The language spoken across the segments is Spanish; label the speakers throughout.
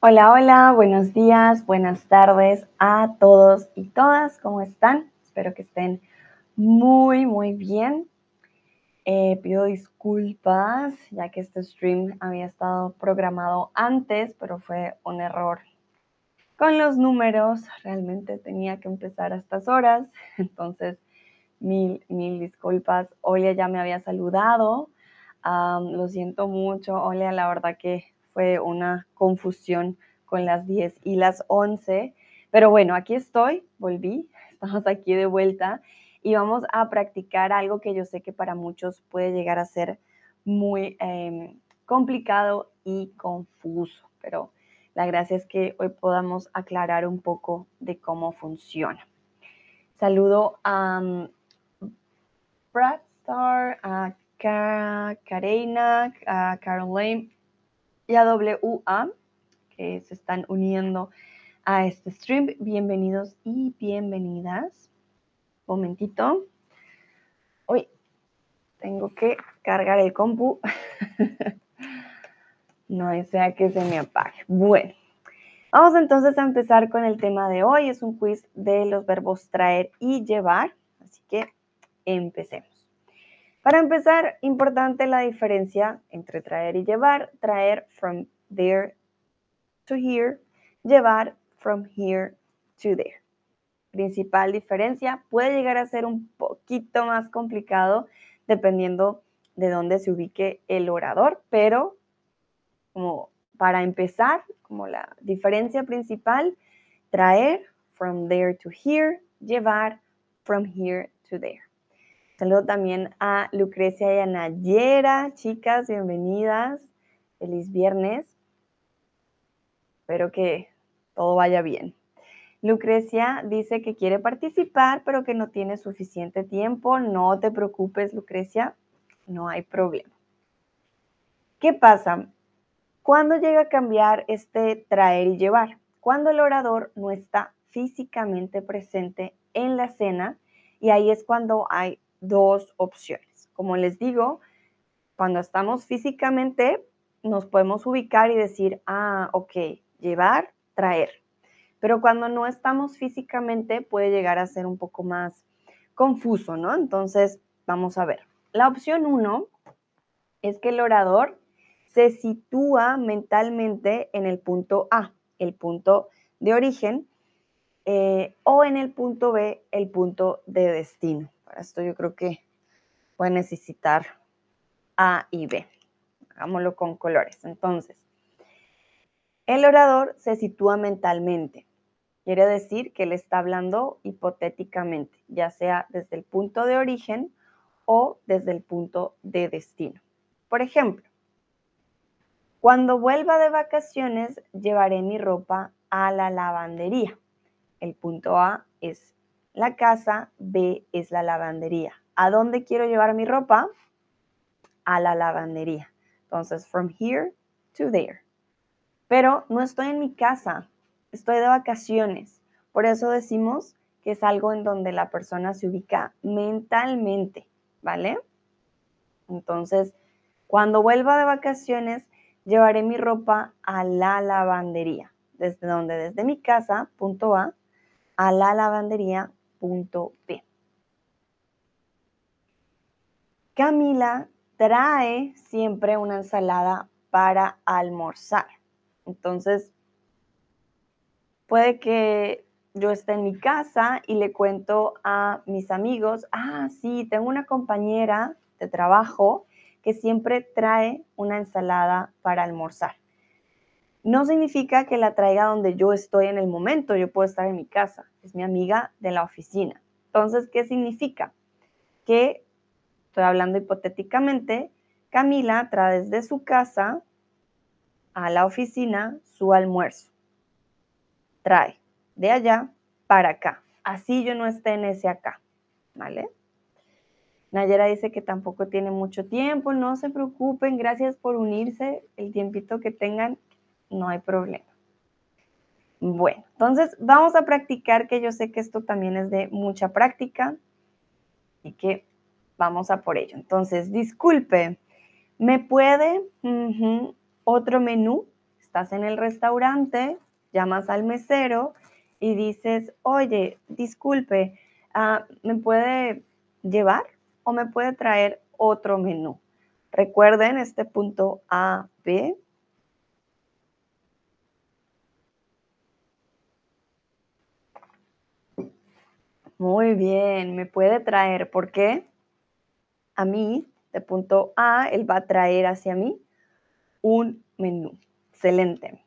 Speaker 1: Hola, hola, buenos días, buenas tardes a todos y todas. ¿Cómo están? Espero que estén muy, muy bien. Eh, pido disculpas ya que este stream había estado programado antes, pero fue un error con los números. Realmente tenía que empezar a estas horas, entonces mil, mil disculpas. Olia ya me había saludado. lo siento mucho, Olia, la verdad que fue una confusión con las 10 y las 11. Pero bueno, aquí estoy, volví, estamos aquí de vuelta y vamos a practicar algo que yo sé que para muchos puede llegar a ser muy em, complicado y confuso, pero la gracia es que hoy podamos aclarar un poco de cómo funciona. Saludo a um, Brad Star, a Karina, a Caroline y a WA que se están uniendo a este stream. Bienvenidos y bienvenidas. Momentito. Uy, tengo que cargar el compu. no desea que se me apague. Bueno, vamos entonces a empezar con el tema de hoy. Es un quiz de los verbos traer y llevar. Así que empecemos. Para empezar, importante la diferencia entre traer y llevar. Traer from there to here, llevar from here to there. Principal diferencia, puede llegar a ser un poquito más complicado dependiendo de dónde se ubique el orador, pero como para empezar, como la diferencia principal, traer from there to here, llevar from here to there. Saludo también a Lucrecia y a Nayera, chicas, bienvenidas. Feliz viernes. Espero que todo vaya bien. Lucrecia dice que quiere participar, pero que no tiene suficiente tiempo. No te preocupes, Lucrecia, no hay problema. ¿Qué pasa? ¿Cuándo llega a cambiar este traer y llevar? Cuando el orador no está físicamente presente en la escena y ahí es cuando hay dos opciones. Como les digo, cuando estamos físicamente nos podemos ubicar y decir, ah, ok, llevar, traer. Pero cuando no estamos físicamente puede llegar a ser un poco más confuso, ¿no? Entonces, vamos a ver. La opción uno es que el orador se sitúa mentalmente en el punto A, el punto de origen, eh, o en el punto B, el punto de destino. Para esto yo creo que puede necesitar A y B. Hagámoslo con colores. Entonces, el orador se sitúa mentalmente. Quiere decir que él está hablando hipotéticamente, ya sea desde el punto de origen o desde el punto de destino. Por ejemplo, cuando vuelva de vacaciones llevaré mi ropa a la lavandería. El punto A es la casa, B es la lavandería. ¿A dónde quiero llevar mi ropa? A la lavandería. Entonces, from here to there pero no estoy en mi casa, estoy de vacaciones. Por eso decimos que es algo en donde la persona se ubica mentalmente, ¿vale? Entonces, cuando vuelva de vacaciones, llevaré mi ropa a la lavandería. ¿Desde donde? Desde mi casa, punto A, a la lavandería, punto B. Camila trae siempre una ensalada para almorzar. Entonces, puede que yo esté en mi casa y le cuento a mis amigos, ah, sí, tengo una compañera de trabajo que siempre trae una ensalada para almorzar. No significa que la traiga donde yo estoy en el momento, yo puedo estar en mi casa, mi amiga de la oficina. Entonces, ¿qué significa? Que, estoy hablando hipotéticamente, Camila trae desde su casa a la oficina su almuerzo. Trae de allá para acá. Así yo no esté en ese acá. ¿Vale? Nayera dice que tampoco tiene mucho tiempo. No se preocupen. Gracias por unirse. El tiempito que tengan, no hay problema. Bueno, entonces vamos a practicar, que yo sé que esto también es de mucha práctica y que vamos a por ello. Entonces, disculpe, ¿me puede otro menú. estás en el restaurante, llamas al mesero y dices, oye, disculpe, ah, ¿me puede llevar o me puede traer otro menú? Recuerden este punto A, B. Muy bien, me puede traer, ¿por qué? A mí, de punto A, él va a traer hacia mí un menú. Excelente.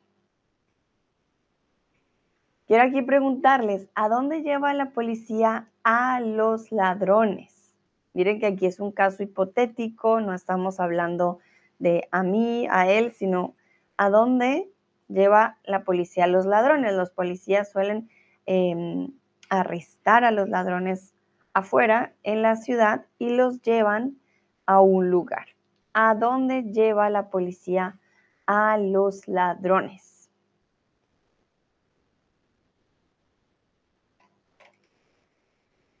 Speaker 1: Quiero aquí preguntarles, ¿a dónde lleva la policía a los ladrones? Miren que aquí es un caso hipotético, no estamos hablando de a mí, a él, sino a dónde lleva la policía a los ladrones. Los policías suelen em, arrestar a los ladrones afuera en la ciudad y los llevan a un lugar. ¿A dónde lleva la policía a los ladrones?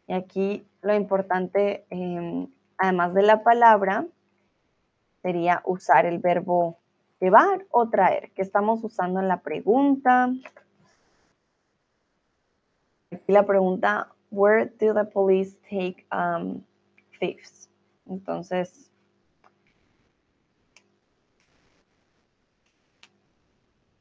Speaker 1: Y aquí lo importante, em, además de la palabra, sería usar el verbo llevar o traer, que estamos usando en la pregunta. Aquí la pregunta, where do the police take um, thieves? Entonces,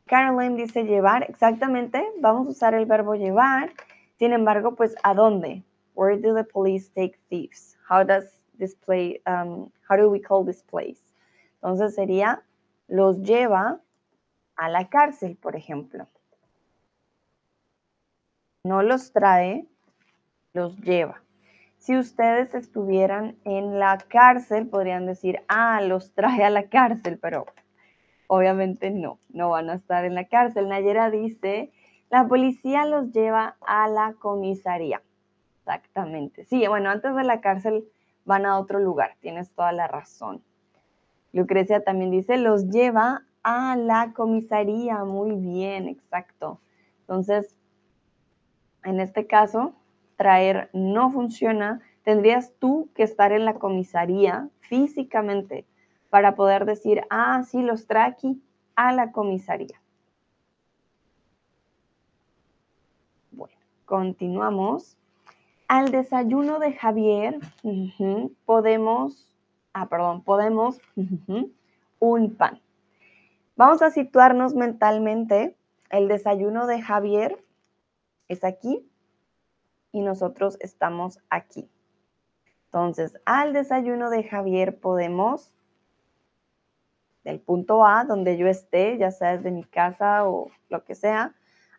Speaker 1: Caroline dice llevar, exactamente, vamos a usar el verbo llevar. Sin embargo, pues, ¿a dónde? Where do the police take thieves? How does this play, um, how do we call this place? Entonces sería, los lleva a la cárcel, por ejemplo. No los trae, los lleva. Si ustedes estuvieran en la cárcel, podrían decir, ah, los trae a la cárcel, pero obviamente no, no van a estar en la cárcel. Nayera dice, la policía los lleva a la comisaría. Exactamente. Sí, bueno, antes de la cárcel van a otro lugar, tienes toda la razón. Lucrecia también dice, los lleva a la comisaría. Muy bien, exacto. Entonces, en este caso, traer no funciona. Tendrías tú que estar en la comisaría físicamente para poder decir, ah, sí, los trae aquí a la comisaría. Bueno, continuamos. Al desayuno de Javier podemos ah, perdón, podemos un pan. Vamos a situarnos mentalmente. El desayuno de Javier es aquí y nosotros estamos aquí. Entonces, al desayuno de Javier podemos, del punto A, donde yo esté, ya sea desde mi casa o lo que sea,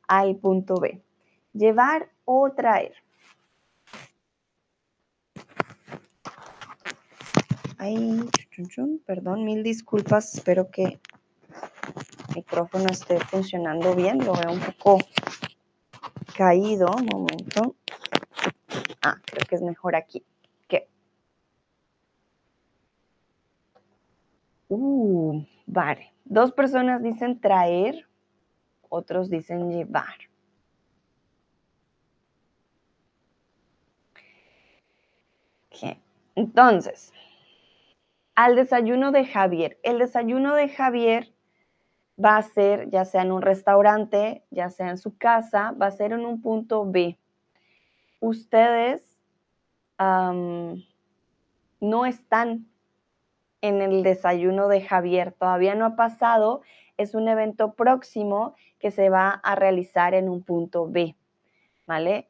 Speaker 1: al punto B. Llevar o traer. Ay, perdón, mil disculpas. Espero que el micrófono esté funcionando bien. Lo veo un poco caído. Un momento. Ah, creo que es mejor aquí. ¿Qué? Uh, vale. Dos personas dicen traer, otros dicen llevar. Entonces, al desayuno de Javier. El desayuno de Javier va a ser ya sea en un restaurante, ya sea en su casa, va a ser en un punto B. Ustedes no están en el desayuno de Javier, todavía no ha pasado, es un evento próximo que se va a realizar en un punto B, ¿vale?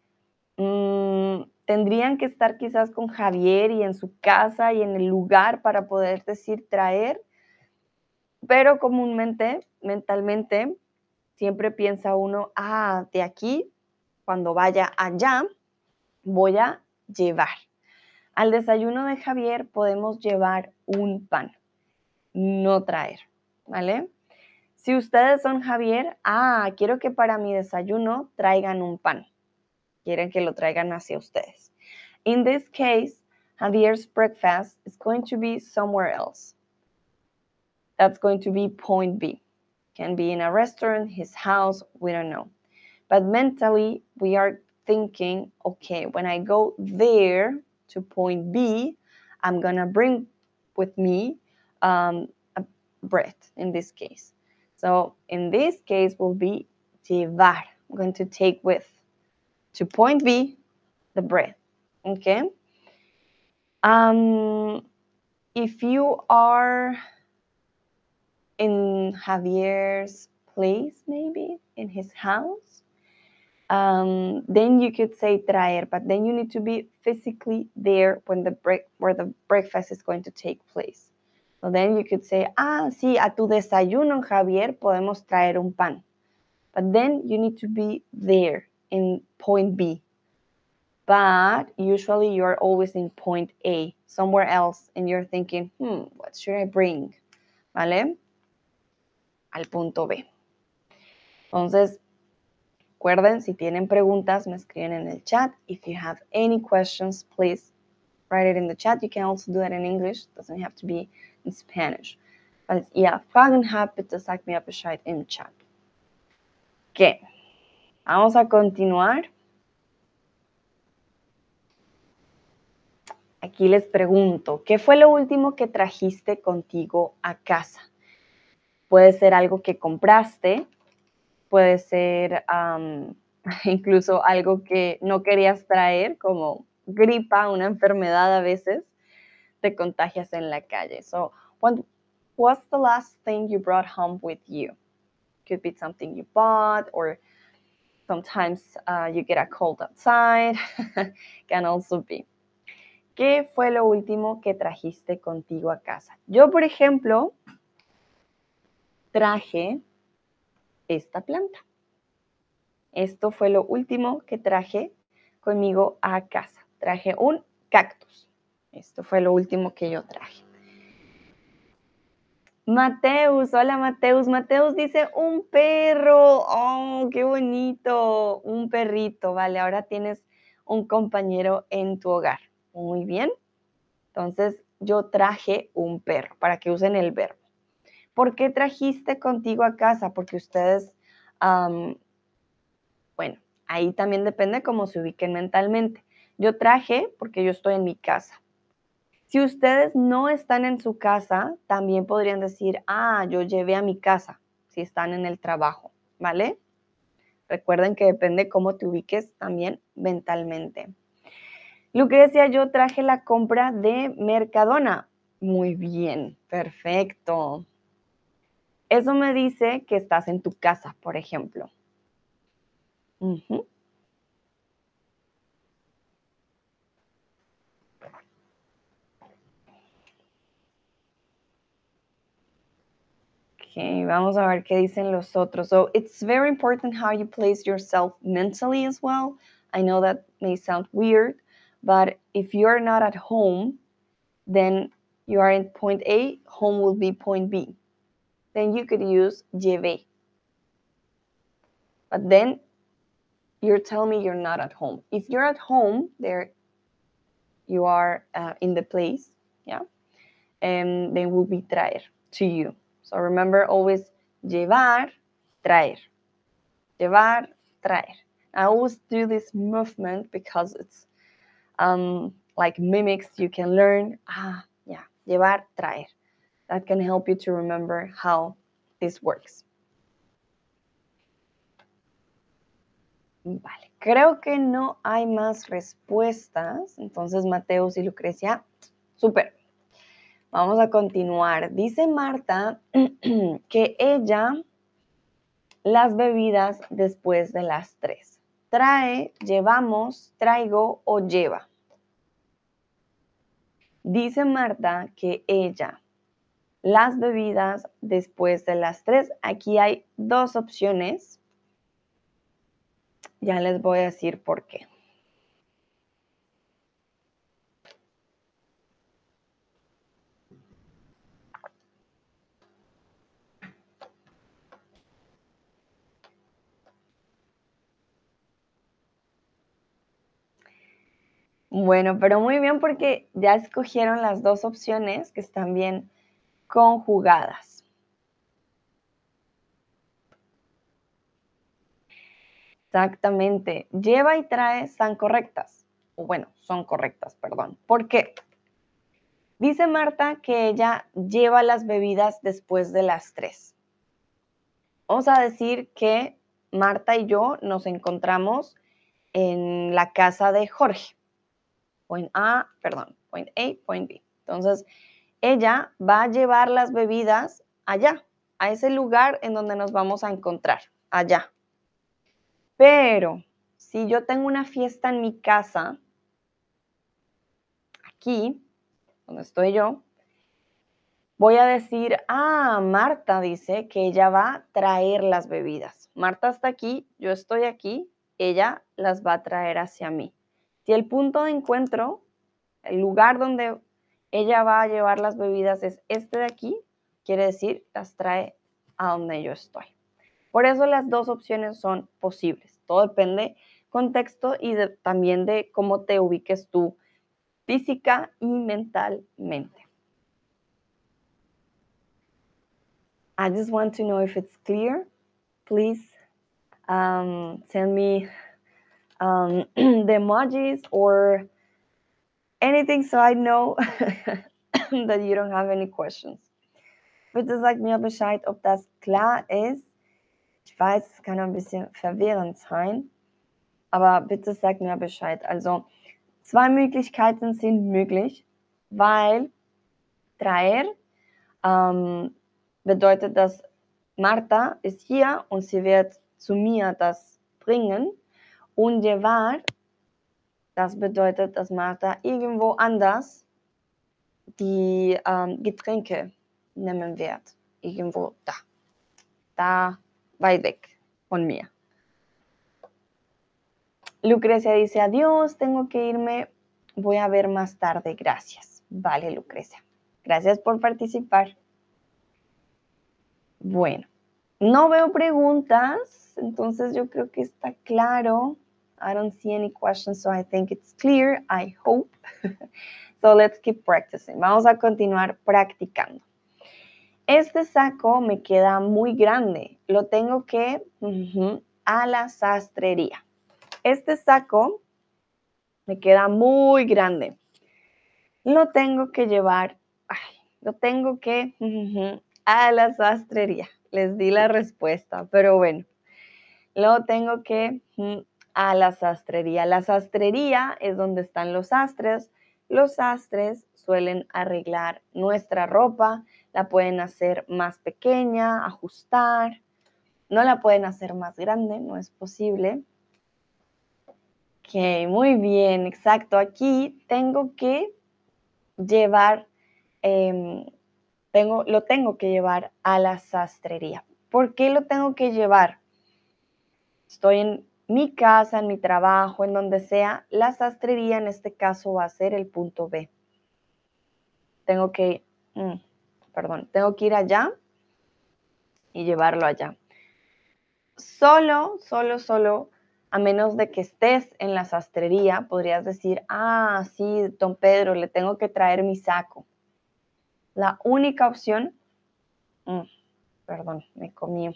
Speaker 1: Mm, tendrían que estar quizás con Javier y en su casa y en el lugar para poder decir traer, pero comúnmente, mentalmente, siempre piensa uno, ah, de aquí, cuando vaya allá, voy a llevar. Al desayuno de Javier podemos llevar un pan, no traer, ¿vale? Si ustedes son Javier, ah, quiero que para mi desayuno traigan un pan quieren que lo traigan hacia ustedes. In this case, Javier's breakfast is going to be somewhere else. That's going to be point B. Can be in a restaurant, his house, we don't know. But mentally, we are thinking, okay, when I go there to point B, I'm going to bring with me um, a bread in this case. So in this case will be llevar. I'm going to take with to point B the bread. Okay. Um, if you are in Javier's place, maybe in his house, um, then you could say traer, but then you need to be physically there when the break where the breakfast is going to take place. So then you could say, ah, sí, a tu desayuno, Javier, podemos traer un pan. But then you need to be there in point B. But usually you're always in point A, somewhere else, and you're thinking, hmm, what should I bring? ¿Vale? Al punto B. Entonces, recuerden, si tienen preguntas, me escriben en el chat. If you have any questions, please write it in the chat. You can also do that in English. It doesn't have to be in Spanish. But yeah, Fragen habt, bitte sagt mir Bescheid im Chat. ¿Qué? Vamos a continuar. Aquí les pregunto, ¿qué fue lo último que trajiste contigo a casa? Puede ser algo que compraste, puede ser incluso algo que no querías traer, como gripa, una enfermedad a veces, te contagias en la calle. So, what, what's the last thing you brought home with you? Could be something you bought or sometimes uh, you get a cold outside. Can also be. ¿Qué fue lo último que trajiste contigo a casa? Yo, por ejemplo, traje esta planta. Esto fue lo último que traje conmigo a casa. Traje un cactus. Esto fue lo último que yo traje. Mateus, hola Mateus. Mateus dice un perro. Oh, qué bonito. Un perrito, vale. Ahora tienes un compañero en tu hogar. Muy bien. Entonces, yo traje un perro para que usen el verbo. ¿Por qué trajiste contigo a casa? Porque ustedes, bueno, ahí también depende cómo se ubiquen mentalmente. Yo traje porque yo estoy en mi casa. Si ustedes no están en su casa, también podrían decir, ah, yo llevé a mi casa, si están en el trabajo, ¿vale? Recuerden que depende cómo te ubiques también mentalmente. Lucrecia, yo traje la compra de Mercadona. Muy bien, perfecto. Eso me dice que estás en tu casa, por ejemplo. Okay, vamos a ver qué dicen los otros. So it's very important how you place yourself mentally as well. I know that may sound weird, but if you're not at home, then you are in point A, home will be point B then you could use llevé. But then you're telling me you're not at home. If you're at home, there you are uh, in the place, yeah, and then will be traer to you. So remember always llevar, traer. Llevar, traer. I always do this movement because it's um, like mimics you can learn. Ah, yeah, llevar, traer that can help you to remember how this works. Vale, creo que no hay más respuestas. Entonces, Mateus y Lucrecia, súper. Vamos a continuar. Dice Marta que ella las bebidas después de las tres. Trae, llevamos, traigo o lleva. Dice Marta que ella las bebidas después de las 3. Aquí hay dos opciones. Ya les voy a decir por qué. Bueno, pero muy bien porque ya escogieron las dos opciones que están bien conjugadas. Exactamente. Lleva y trae son correctas. O bueno, son correctas, perdón. ¿Por qué? Dice Marta que ella lleva las bebidas después de las tres. Vamos a decir que Marta y yo nos encontramos en la casa de Jorge. Point A, perdón, point A, point B. Entonces, ella va a llevar las bebidas allá, a ese lugar en donde nos vamos a encontrar, allá. Pero si yo tengo una fiesta en mi casa, aquí, donde estoy yo, voy a decir, ah, Marta dice que ella va a traer las bebidas. Marta está aquí, yo estoy aquí, ella las va a traer hacia mí. Si el punto de encuentro, el lugar donde ella va a llevar las bebidas es este de aquí, quiere decir, las trae a donde yo estoy. Por eso las dos opciones son posibles. Todo depende contexto y también de cómo te ubiques tú física y mentalmente. I just want to know if it's clear. Please um, send me um, the emojis or anything so I know that you don't have any questions. Bitte sag mir Bescheid, ob das klar ist. Ich weiß, es kann ein bisschen verwirrend sein, aber bitte sag mir Bescheid. Also, zwei Möglichkeiten sind möglich, weil traer ähm, bedeutet, dass Marta ist hier und sie wird zu mir das bringen. Und llevar, das bedeutet, dass Marta irgendwo anders die ähm, Getränke nehmen wird. Irgendwo da. Da weit weg von mir. Lucrecia dice, adiós, tengo que irme, voy a ver más tarde, gracias. Vale, Lucrecia. Gracias por participar. Bueno, no veo preguntas, entonces yo creo que está claro. I don't see any questions, so I think it's clear. I hope. so let's keep practicing. Vamos a continuar practicando. Este saco me queda muy grande. Lo tengo que a la sastrería. Este saco me queda muy grande. Lo tengo que llevar, ay, lo tengo que a la sastrería. Les di la respuesta, pero bueno, lo tengo que mm, a la sastrería. La sastrería es donde están los sastres. Los sastres suelen arreglar nuestra ropa, la pueden hacer más pequeña, ajustar, no la pueden hacer más grande, no es posible. Ok, muy bien, exacto. Aquí tengo que llevar em, tengo, lo tengo que llevar a la sastrería. ¿Por qué lo tengo que llevar? Estoy en mi casa, en mi trabajo, en donde sea. La sastrería en este caso va a ser el punto B. Tengo que, mm, perdón, tengo que ir allá y llevarlo allá. Solo, solo, solo, a menos de que estés en la sastrería, podrías decir, ah, sí, don Pedro, le tengo que traer mi saco la única opción, mm, perdón, me comí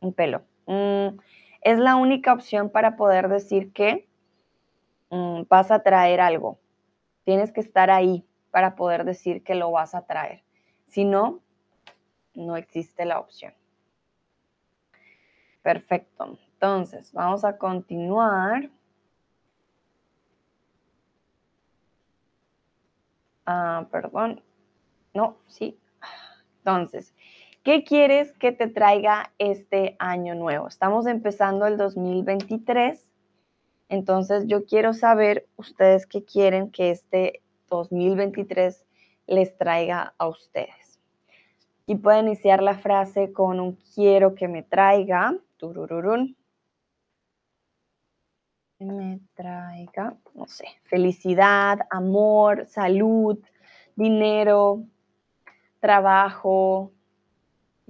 Speaker 1: un pelo, mm, es la única opción para poder decir que mm, vas a traer algo. Tienes que estar ahí para poder decir que lo vas a traer. Si no, no existe la opción. Perfecto. Entonces, vamos a continuar. Ah, perdón, no, sí. Entonces, ¿qué quieres que te traiga este año nuevo? Estamos empezando el 2023. Entonces, yo quiero saber ustedes qué quieren que este 2023 les traiga a ustedes. Y pueden iniciar la frase con un quiero que me traiga. Turururun. Me traiga, no sé, felicidad, amor, salud, dinero, trabajo,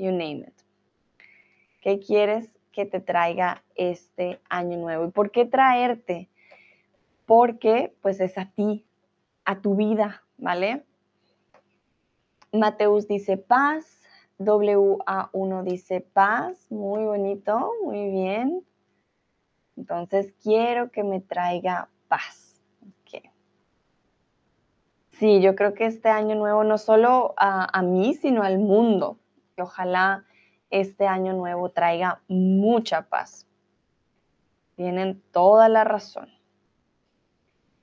Speaker 1: you name it. ¿Qué quieres que te traiga este año nuevo? ¿Y por qué traerte? Porque pues es a ti, a tu vida, ¿vale? Mateus dice paz, WA1 dice paz, muy bonito, muy bien. Entonces quiero que me traiga paz. Sí, yo creo que este año nuevo no solo a, mí, sino al mundo. Que ojalá este año nuevo traiga mucha paz. Tienen toda la razón.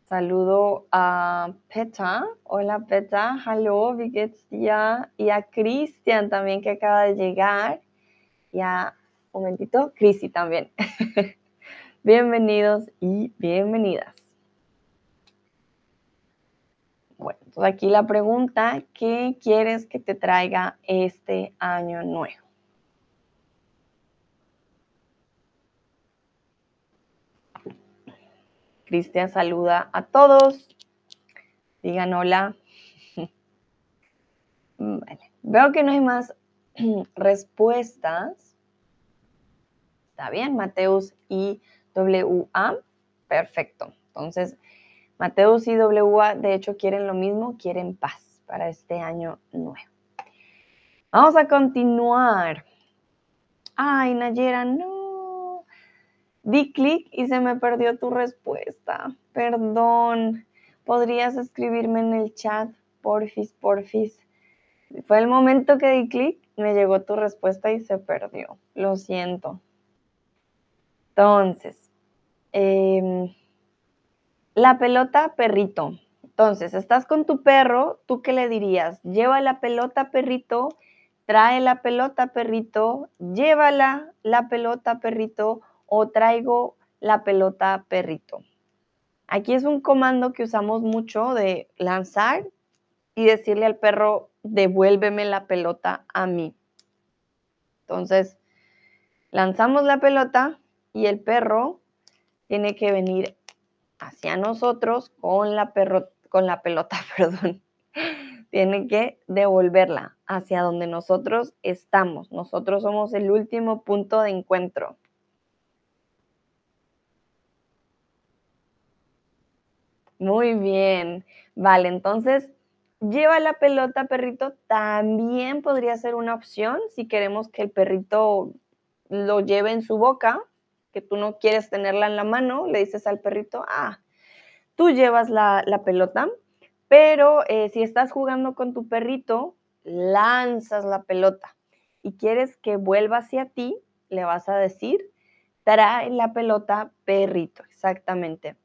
Speaker 1: Saludo a Peta. Hola Peta. Hallo, wie? Y a Cristian también que acaba de llegar. Y a, un momentito, Crisi también. Bienvenidos y bienvenidas. Bueno, entonces aquí la pregunta, ¿qué quieres que te traiga este año nuevo? Cristian saluda a todos. Digan hola. Veo que no hay más respuestas. Está bien, Mateus y WA. Perfecto. Entonces, Mateus y WA de hecho quieren lo mismo, quieren paz para este año nuevo. Vamos a continuar. Ay, Nayera, no. Di clic y se me perdió tu respuesta. Perdón. ¿Podrías escribirme en el chat? Porfis, porfis. Fue el momento que di clic, me llegó tu respuesta y se perdió. Lo siento. Entonces, em, la pelota perrito. Entonces, estás con tu perro, ¿tú qué le dirías? Lleva la pelota perrito, trae la pelota perrito, llévala la pelota perrito o traigo la pelota perrito. Aquí es un comando que usamos mucho de lanzar y decirle al perro, devuélveme la pelota a mí. Entonces, lanzamos la pelota y el perro tiene que venir hacia nosotros con la, con la pelota, perdón. tiene que devolverla hacia donde nosotros estamos. Nosotros somos el último punto de encuentro. Muy bien. Vale, entonces lleva la pelota, perrito, también podría ser una opción si queremos que el perrito lo lleve en su boca, que tú no quieres tenerla en la mano, le dices al perrito, ah, tú llevas la, pelota, pero eh, si estás jugando con tu perrito, lanzas la pelota y quieres que vuelva hacia ti, le vas a decir, trae la pelota, perrito, exactamente.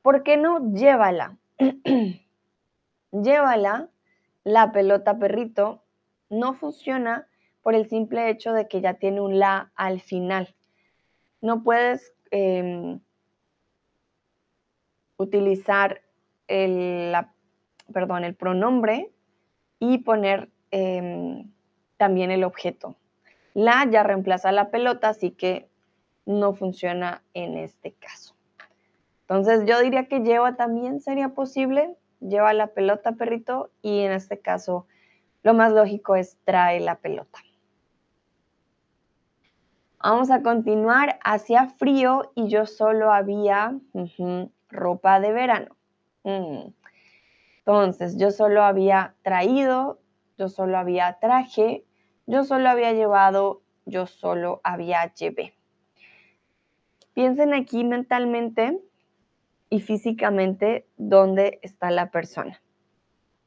Speaker 1: ¿por qué no llévala? llévala, la pelota perrito, no funciona por el simple hecho de que ya tiene un la al final. No puedes em, utilizar el, perdón, el pronombre y poner em, también el objeto. La ya reemplaza la pelota, así que no funciona en este caso. Entonces yo diría que lleva también sería posible, lleva la pelota perrito y en este caso lo más lógico es trae la pelota. Vamos a continuar, hacía frío y yo solo había ropa de verano. Mm. Entonces yo solo había traído, yo solo había traje, yo solo había llevado, yo solo había llevé. Piensen aquí mentalmente y físicamente dónde está la persona.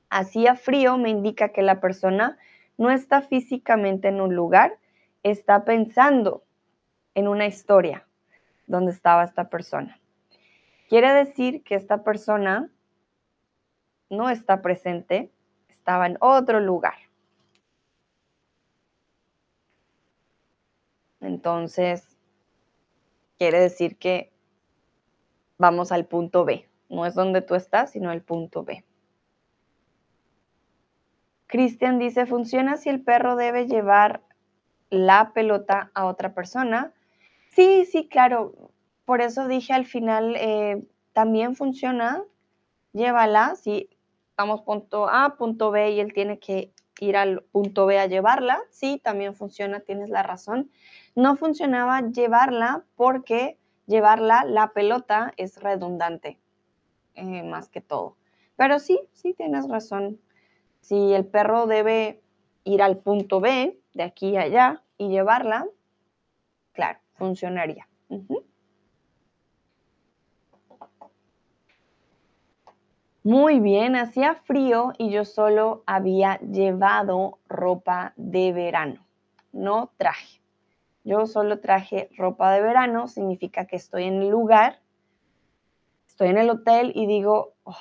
Speaker 1: Hacía frío me indica que la persona no está físicamente en un lugar, está pensando en una historia donde estaba esta persona. Quiere decir que esta persona no está presente, estaba en otro lugar. Entonces, quiere decir que vamos al punto B. No es donde tú estás, sino el punto B. Cristian dice, ¿funciona si el perro debe llevar la pelota a otra persona? Sí, sí, claro. Por eso dije al final, eh, también funciona, llévala. Si vamos punto A, punto B y él tiene que ir al punto B a llevarla, sí, también funciona, tienes la razón. No funcionaba llevarla porque llevarla, la pelota es redundante, eh, más que todo. Pero sí, sí tienes razón. Si el perro debe ir al punto B, de aquí a allá, y llevarla, claro, funcionaría. Muy bien, hacía frío y yo solo había llevado ropa de verano. no traje. Yo solo traje ropa de verano, significa que estoy en el lugar, estoy en el hotel y digo, oh,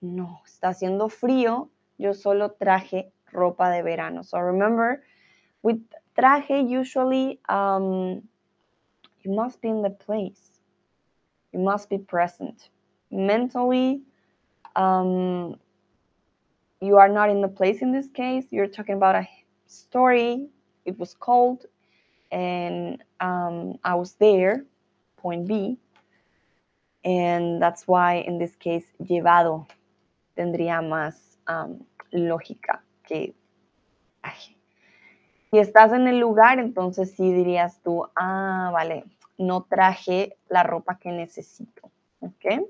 Speaker 1: no, está haciendo frío, yo solo traje ropa de verano. So remember, with traje usually um, you must be in the place. You must be present. Mentally, um, you are not in the place in this case. You're talking about a story. It was cold, and um, I was there, point B. And that's why in this case, llevado tendría más um, lógica que. Ay. Si estás en el lugar, entonces sí dirías tú, ah, vale, no traje la ropa que necesito. Okay?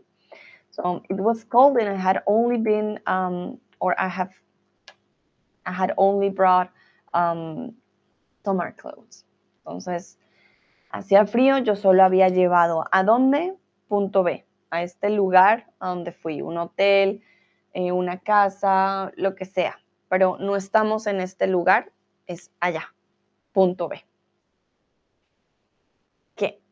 Speaker 1: So it was cold and I had only been, um, or I have, I had only brought um, summer clothes. Entonces, hacía frío, yo solo había llevado a dónde? Punto B, a este lugar a donde fui, un hotel, eh, una casa, lo que sea. Pero no estamos en este lugar, es allá. Punto B. ¿Qué?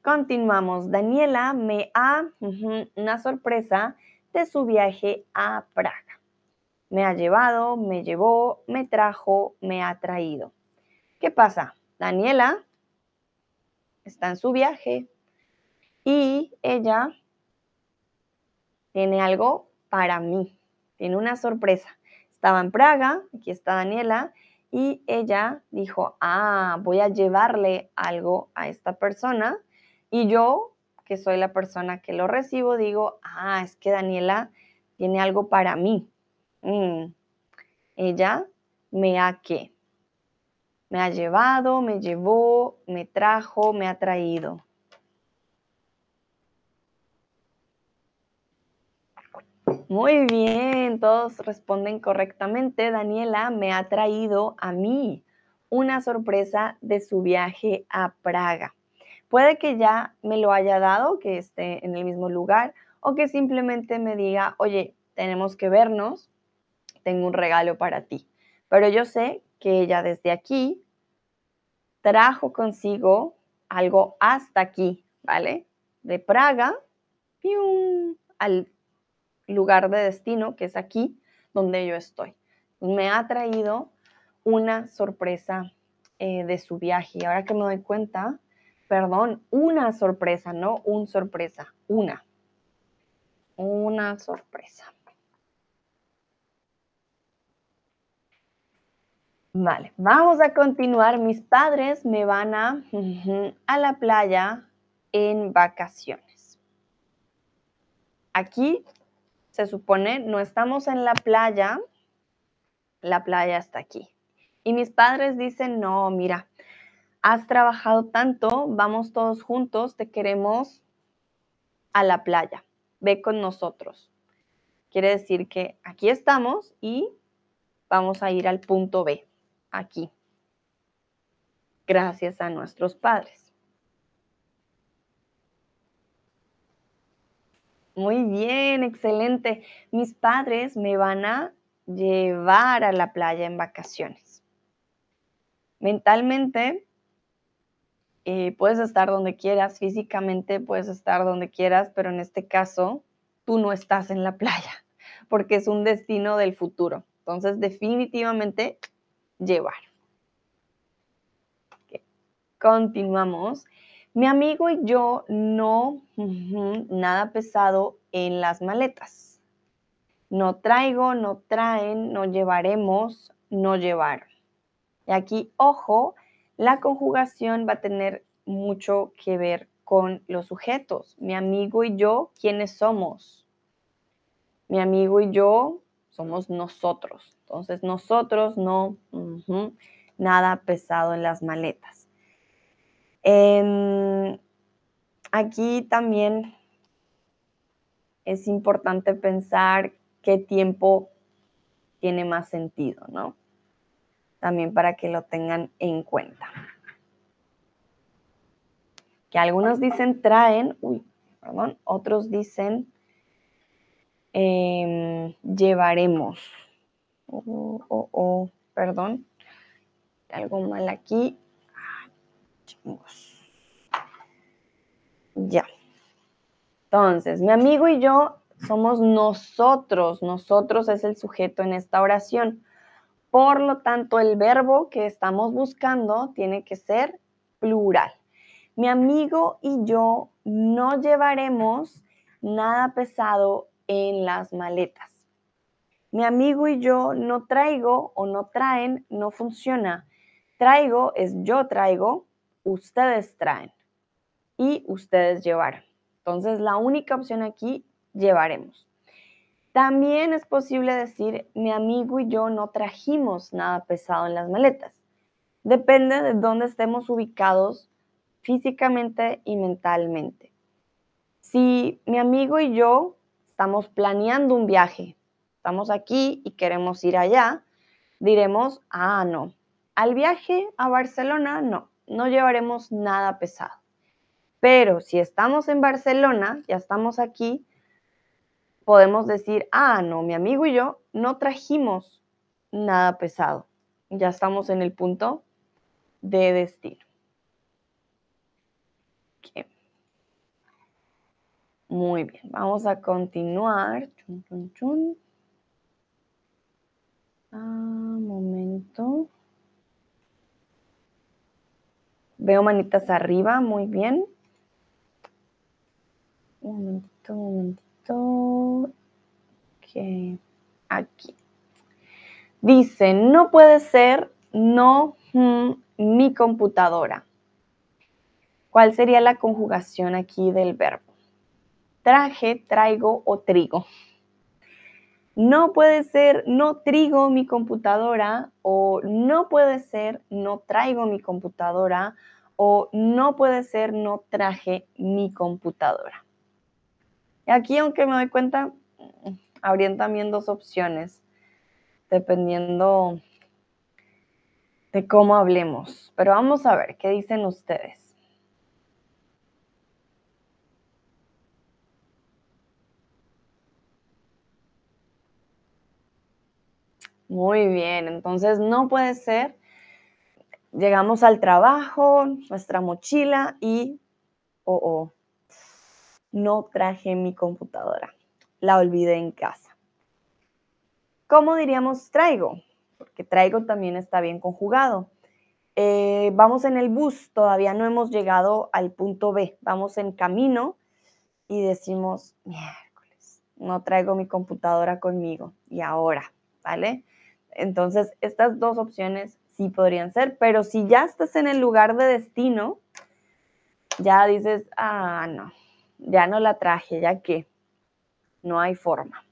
Speaker 1: Continuamos. Daniela me ha una sorpresa de su viaje a Praga. Me ha llevado, me llevó, me trajo, me ha traído. ¿Qué pasa? Daniela está en su viaje y ella tiene algo para mí. Tiene una sorpresa. Estaba en Praga, aquí está Daniela, y ella dijo, ah, voy a llevarle algo a esta persona. Y yo, que soy la persona que lo recibo, digo, ah, es que Daniela tiene algo para mí. Mm. Ella me ha qué? Me ha llevado, me llevó, me trajo, me ha traído. Muy bien, todos responden correctamente. Daniela me ha traído a mí una sorpresa de su viaje a Praga. Puede que ya me lo haya dado, que esté en el mismo lugar, o que simplemente me diga, oye, tenemos que vernos, tengo un regalo para ti. Pero yo sé que ella desde aquí trajo consigo algo hasta aquí, ¿vale? De Praga al lugar de destino, que es aquí donde yo estoy. Me ha traído una sorpresa eh, de su viaje. Y ahora que me doy cuenta, perdón, una sorpresa, no un sorpresa, una. Una sorpresa. Vale, vamos a continuar. Mis padres me van a, a la playa en vacaciones. Aquí se supone, no estamos en la playa, la playa está aquí. Y mis padres dicen, no, mira, has trabajado tanto, vamos todos juntos, te queremos a la playa, ve con nosotros. Quiere decir que aquí estamos y vamos a ir al punto B, aquí, gracias a nuestros padres. Muy bien, excelente. Mis padres me van a llevar a la playa en vacaciones. Mentalmente, eh, puedes estar donde quieras, físicamente puedes estar donde quieras, pero en este caso, tú no estás en la playa, porque es un destino del futuro. Entonces, definitivamente, llevar. Continuamos. Mi amigo y yo no, nada pesado en las maletas. No traigo, no traen, no llevaremos, no llevar. Y aquí, ojo, la conjugación va a tener mucho que ver con los sujetos. Mi amigo y yo, ¿quiénes somos? Mi amigo y yo somos nosotros. Entonces, nosotros no, nada pesado en las maletas. Em, aquí también es importante pensar qué tiempo tiene más sentido, ¿no? También para que lo tengan en cuenta. Que algunos dicen traen, uy, perdón, otros dicen em, llevaremos. Oh, oh, oh, perdón. algo mal aquí. Ya. Entonces, mi amigo y yo somos nosotros. Nosotros es el sujeto en esta oración. Por lo tanto, el verbo que estamos buscando tiene que ser plural. Mi amigo y yo no llevaremos nada pesado en las maletas. Mi amigo y yo no traigo o no traen, no funciona. Traigo es yo traigo, ustedes traen y ustedes llevar. Entonces, la única opción aquí, llevaremos. También es posible decir, mi amigo y yo no trajimos nada pesado en las maletas. Depende de dónde estemos ubicados físicamente y mentalmente. Si mi amigo y yo estamos planeando un viaje, estamos aquí y queremos ir allá, diremos, ah, no, al viaje a Barcelona no, no llevaremos nada pesado. Pero si estamos en Barcelona, ya estamos aquí, podemos decir, ah, no, mi amigo y yo no trajimos nada pesado. Ya estamos en el punto de destino. Muy bien, vamos a continuar. Chun, Ah, momento. Veo manitas arriba, muy bien. Un momentito, un momentito. Aquí. Dice, no puede ser no mm, mi computadora. ¿Cuál sería la conjugación aquí del verbo? Traje, traigo o trigo. No puede ser no trigo mi computadora o no puede ser no traigo mi computadora o no puede ser no traje mi computadora. Aquí, aunque me doy cuenta, habrían también dos opciones, dependiendo de cómo hablemos. Pero vamos a ver qué dicen ustedes. Muy bien, entonces no puede ser. Llegamos al trabajo, nuestra mochila y, oh, oh, no traje mi computadora. La olvidé en casa. ¿Cómo diríamos traigo? Porque traigo también está bien conjugado. Eh, vamos en el bus, todavía no hemos llegado al punto B. Vamos en camino y decimos, miércoles, no traigo mi computadora conmigo. Y ahora, ¿vale? Entonces, estas dos opciones sí podrían ser, pero si ya estás en el lugar de destino, ya dices, ah, no, ya no la traje, ya que no hay forma.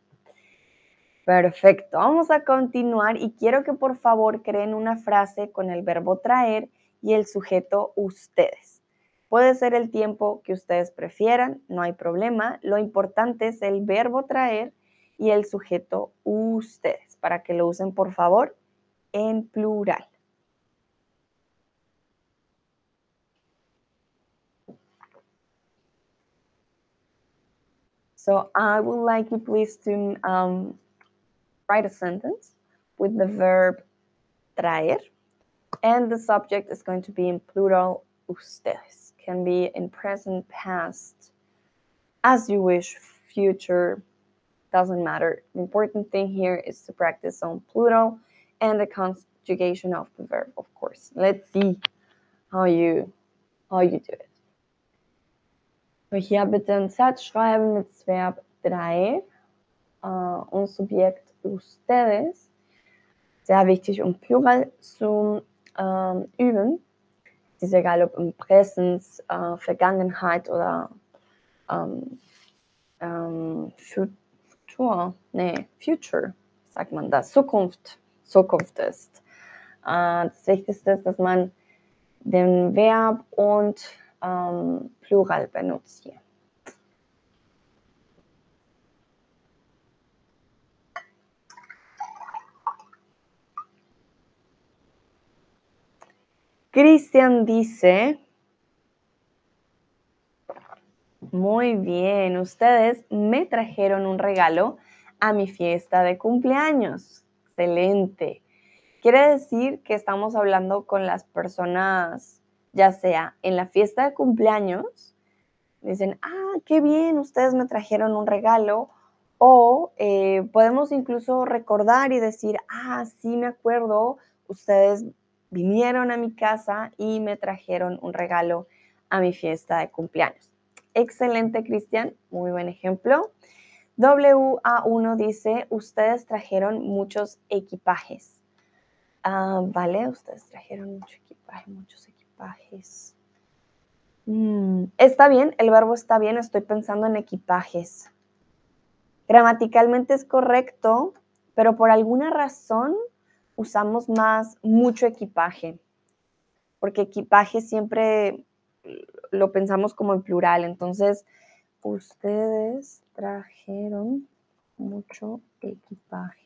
Speaker 1: Perfecto, vamos a continuar y quiero que por favor creen una frase con el verbo traer y el sujeto ustedes. Puede ser el tiempo que ustedes prefieran, no hay problema. Lo importante es el verbo traer y el sujeto ustedes, para que lo usen por favor en plural. So I would like you please to um, write a sentence with the verb traer, and the subject is going to be in plural ustedes. Can be in present, past, as you wish, future, doesn't matter. The important thing here is to practice on plural and the conjugation of the verb, of course. Let's see how you how you do it. Hier bitte einen Satz schreiben mit Verb drei uh, und Subjekt ustedes. Sehr wichtig, um Plural zu ähm, üben. Es ist egal, ob im Präsens, äh, Vergangenheit oder ähm, ähm, Futur, nee, Future, sagt man das, Zukunft, Zukunft ist. Äh, das Wichtigste ist, dass man den Verb und ähm, Plural benutzt hier. Cristian dice, muy bien, ustedes me trajeron un regalo a mi fiesta de cumpleaños. Excelente. Quiere decir que estamos hablando con las personas, ya sea en la fiesta de cumpleaños, dicen, ah, qué bien, ustedes me trajeron un regalo, o eh, podemos incluso recordar y decir, ah, sí me acuerdo, ustedes vinieron a mi casa y me trajeron un regalo a mi fiesta de cumpleaños. Excelente, Cristian, muy buen ejemplo. WA1 dice, ustedes trajeron muchos equipajes. Ah, vale, ustedes trajeron mucho equipaje, muchos equipajes. Mm, está bien, el verbo está bien, estoy pensando en equipajes. Gramaticalmente es correcto, pero por alguna razón usamos más mucho equipaje, porque equipaje siempre lo pensamos como en plural, entonces ustedes trajeron mucho equipaje.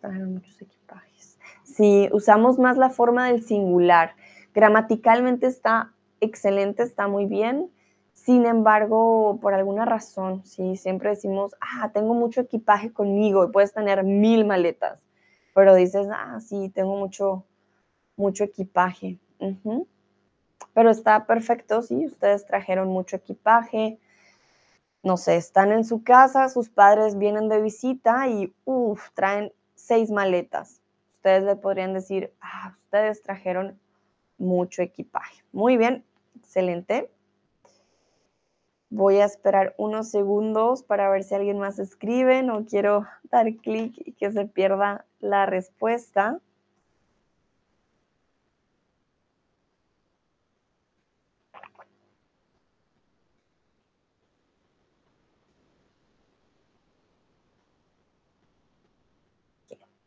Speaker 1: trajeron muchos equipajes. Sí, usamos más la forma del singular. Gramaticalmente está excelente, está muy bien. Sin embargo, por alguna razón, sí, siempre decimos, ah, tengo mucho equipaje conmigo y puedes tener mil maletas, pero dices, ah, sí, tengo mucho, mucho equipaje. Pero está perfecto, sí, ustedes trajeron mucho equipaje. No sé, están en su casa, sus padres vienen de visita y, uff, traen seis maletas. Ustedes le podrían decir, ah, ustedes trajeron mucho equipaje. Muy bien, excelente. Voy a esperar unos segundos para ver si alguien más escribe. No quiero dar clic y que se pierda la respuesta.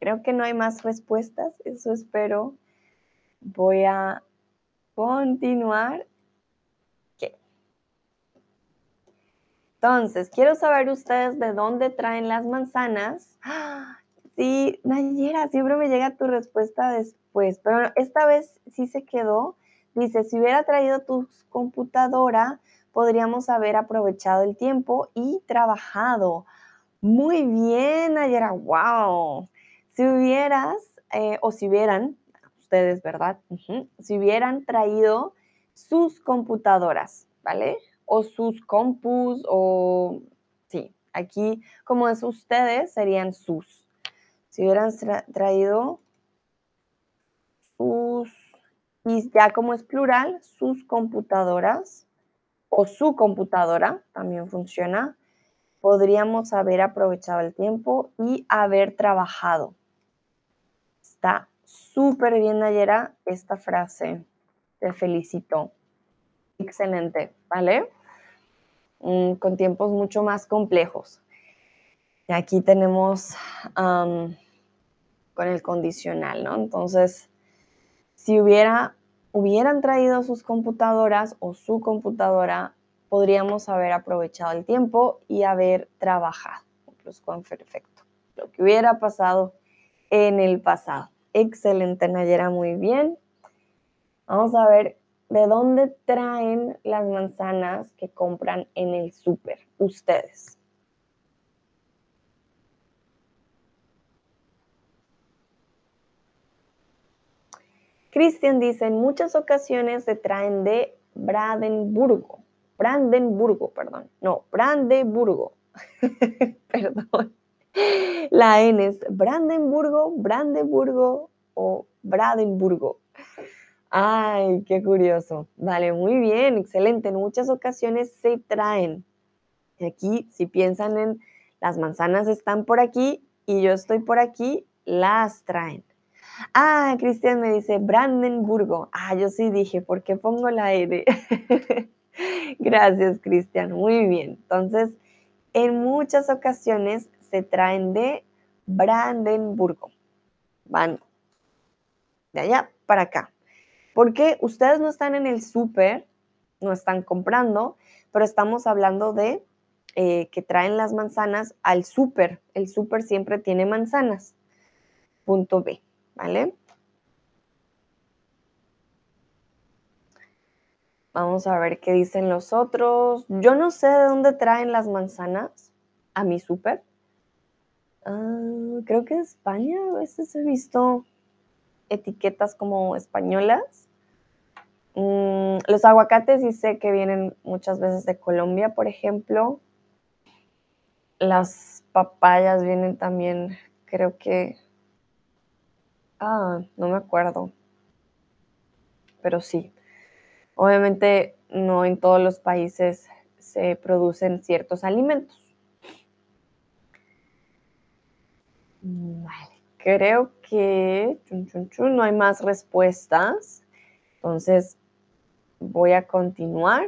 Speaker 1: Creo que no hay más respuestas, eso espero. Voy a continuar. Entonces, quiero saber ustedes de dónde traen las manzanas. Sí, Nayera, siempre me llega tu respuesta después, pero esta vez sí se quedó. Dice, si hubiera traído tu computadora, podríamos haber aprovechado el tiempo y trabajado. Muy bien, Nayera, wow. Si hubieras, eh, o si hubieran, ustedes, ¿verdad? Si hubieran traído sus computadoras, ¿vale? O sus compus, o sí, aquí como es ustedes, serían sus. Si hubieran traído sus, y ya como es plural, sus computadoras, o su computadora, también funciona, podríamos haber aprovechado el tiempo y haber trabajado. Está súper bien, Nayera, esta frase. Te felicito. Excelente, ¿vale? Mm, con tiempos mucho más complejos. Aquí tenemos con el condicional, ¿no? Entonces, si hubiera, hubieran traído sus computadoras o su computadora, podríamos haber aprovechado el tiempo y haber trabajado. Incluso con perfecto. Lo que hubiera pasado en el pasado. Excelente, Nayera, muy bien. Vamos a ver de dónde traen las manzanas que compran en el súper, ustedes. Cristian dice, en muchas ocasiones se traen de Brandenburgo. Brandenburgo, perdón. No, Brandenburgo. perdón. La N es Brandenburgo, Brandenburgo o Brandenburgo. Ay, qué curioso. Vale, muy bien, excelente. En muchas ocasiones se traen. Aquí, si piensan en las manzanas están por aquí y yo estoy por aquí, las traen. Ah, Cristian me dice Brandenburgo. Ah, yo sí dije, ¿por qué pongo la N? Gracias, Cristian. Muy bien. Entonces, en muchas ocasiones traen de Brandenburgo. Van de allá para acá. Porque ustedes no están en el súper, no están comprando, pero estamos hablando de eh, que traen las manzanas al súper. El súper siempre tiene manzanas. Punto B, ¿vale? Vamos a ver qué dicen los otros. Yo no sé de dónde traen las manzanas a mi súper. Ah, creo que España a veces he visto etiquetas como españolas. Mm, los aguacates sí sé que vienen muchas veces de Colombia, por ejemplo. Las papayas vienen también, creo que... Ah, no me acuerdo. Pero sí. Obviamente no en todos los países se producen ciertos alimentos. Creo que no hay más respuestas. Entonces voy a continuar.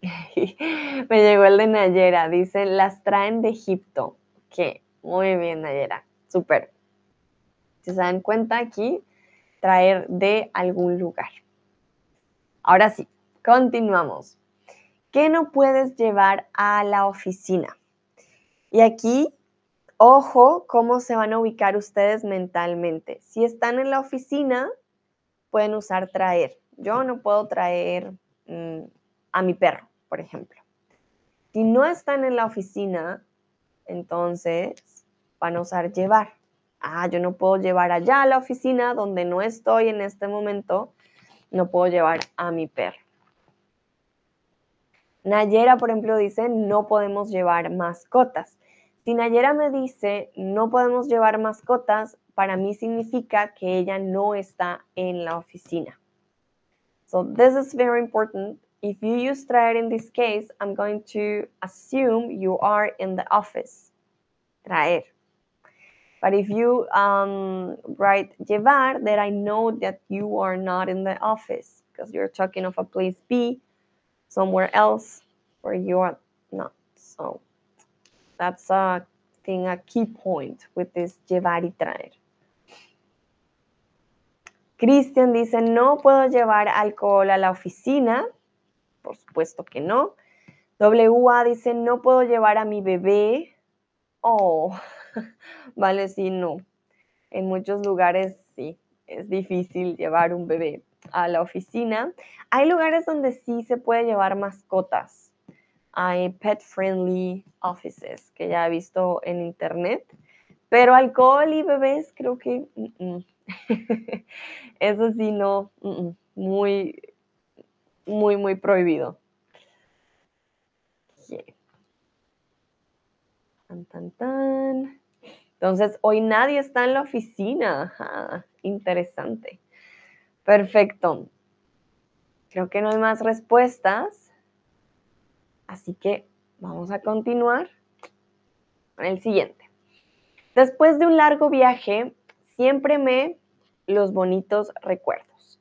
Speaker 1: Me llegó el de Nayera, dice, las traen de Egipto. Ok, muy bien Nayera, súper. Si se dan cuenta aquí, traer de algún lugar. Ahora sí, continuamos. ¿Qué no puedes llevar a la oficina? Y aquí, ojo cómo se van a ubicar ustedes mentalmente. Si están en la oficina, pueden usar traer. Yo no puedo traer mm, a mi perro, por ejemplo. Si no están en la oficina, entonces van a usar llevar. Ah, yo no puedo llevar allá a la oficina donde no estoy en este momento, no puedo llevar a mi perro. Nayera, por ejemplo, dice, no podemos llevar mascotas. Si Nayera me dice, no podemos llevar mascotas, para mí significa que ella no está en la oficina. So this is very important. If you use traer in this case, I'm going to assume you are in the office. Traer. But if you um, write llevar, then I know that you are not in the office because you're talking of a place B, somewhere else where you are not. So that's a thing, a key point with this llevar y traer. Cristian dice, no puedo llevar alcohol a la oficina. Por supuesto que no. WA dice, no puedo llevar a mi bebé. Oh, vale, sí, no. En muchos lugares sí, es difícil llevar un bebé a la oficina. Hay lugares donde sí se puede llevar mascotas. Hay pet friendly offices que ya he visto en internet. Pero alcohol y bebés creo que eso sí no, muy, muy, muy prohibido. Tan, tan, tan. Entonces, hoy nadie está en la oficina. interesante. Perfecto. Creo que no hay más respuestas. Así que vamos a continuar con el siguiente. Después de un largo viaje, siempre me los bonitos recuerdos.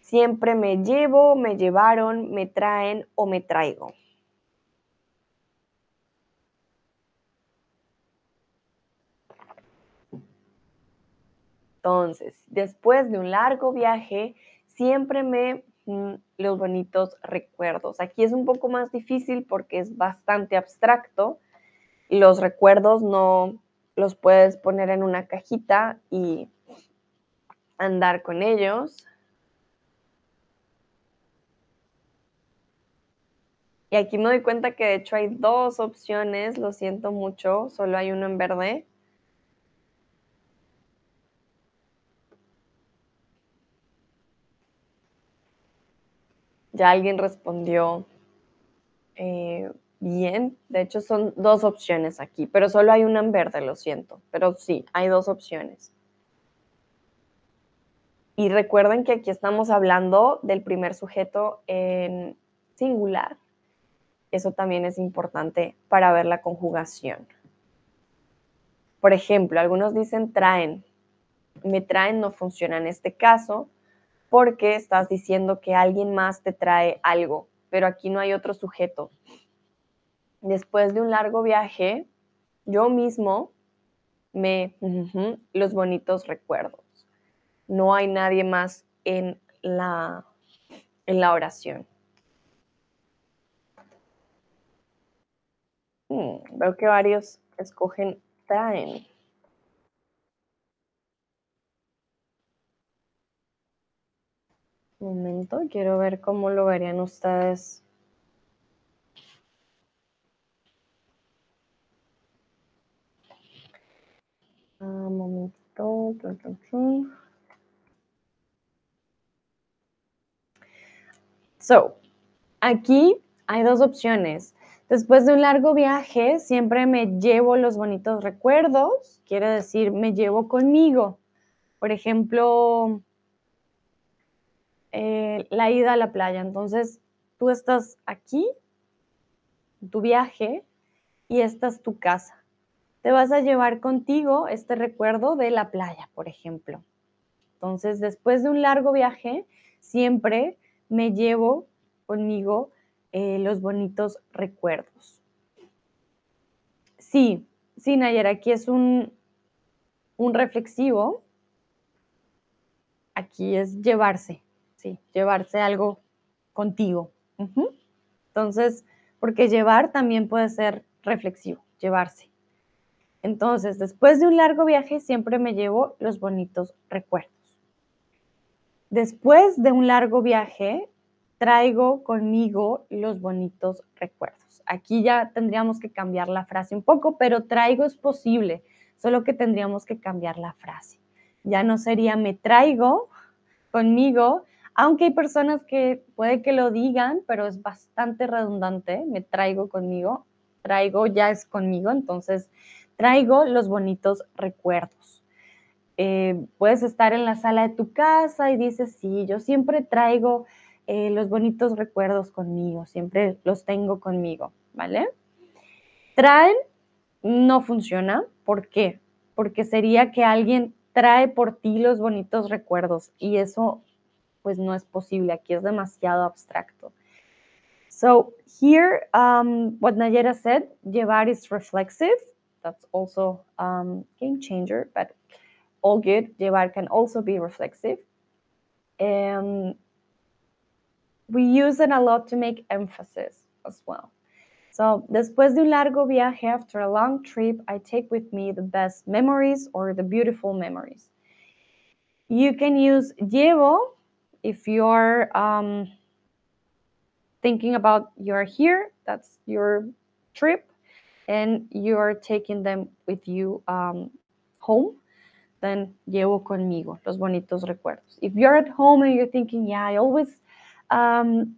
Speaker 1: Siempre me llevo, me llevaron, me traen o me traigo. Entonces, después de un largo viaje, siempre me los bonitos recuerdos. Aquí es un poco más difícil porque es bastante abstracto. Los recuerdos no los puedes poner en una cajita y andar con ellos. Y aquí me doy cuenta que de hecho hay dos opciones, lo siento mucho, solo hay uno en verde. Ya alguien respondió eh, bien. De hecho, son dos opciones aquí, pero solo hay una en verde, lo siento. Pero sí, hay dos opciones. Y recuerden que aquí estamos hablando del primer sujeto en singular. Eso también es importante para ver la conjugación. Por ejemplo, algunos dicen traen. Me traen no funciona en este caso porque estás diciendo que alguien más te trae algo, pero aquí no hay otro sujeto. Después de un largo viaje, yo mismo me los bonitos recuerdos. No hay nadie más en la, en la oración. Hmm, veo que varios escogen traen. Momento, quiero ver cómo lo verían ustedes. momentito. So, aquí hay dos opciones. Después de un largo viaje, siempre me llevo los bonitos recuerdos, quiere decir, me llevo conmigo. Por ejemplo, eh, la ida a la playa. Entonces, tú estás aquí, tu viaje, y esta es tu casa. Te vas a llevar contigo este recuerdo de la playa, por ejemplo. Entonces, después de un largo viaje, siempre me llevo conmigo eh, los bonitos recuerdos. Sí, sí, Nayera, aquí es un, un reflexivo. Aquí es llevarse, sí, llevarse algo contigo. Entonces, porque llevar también puede ser reflexivo, llevarse. Entonces, después de un largo viaje, siempre me llevo los bonitos recuerdos. Después de un largo viaje, traigo conmigo los bonitos recuerdos. Aquí ya tendríamos que cambiar la frase un poco, pero traigo es posible, solo que tendríamos que cambiar la frase. Ya no sería me traigo conmigo, aunque hay personas que puede que lo digan, pero es bastante redundante, me traigo conmigo, traigo ya es conmigo, entonces traigo los bonitos recuerdos. Eh, puedes estar en la sala de tu casa y dices, sí, yo siempre traigo eh, los bonitos recuerdos conmigo, siempre los tengo conmigo, ¿vale? Traen no funciona, ¿por qué? Porque sería que alguien trae por ti los bonitos recuerdos y eso pues no es posible, aquí es demasiado abstracto. So here, um, what Nayera said, llevar is reflexive. That's also um, game changer, but all good. Llevar can also be reflexive. Um, we use it a lot to make emphasis as well. So, después de un largo viaje, after a long trip, I take with me the best memories or the beautiful memories. You can use llevo if you're um, thinking about you're here, that's your trip, and you're taking them with you um, home, then llevo conmigo los bonitos recuerdos. If you're at home and you're thinking, yeah, I always um,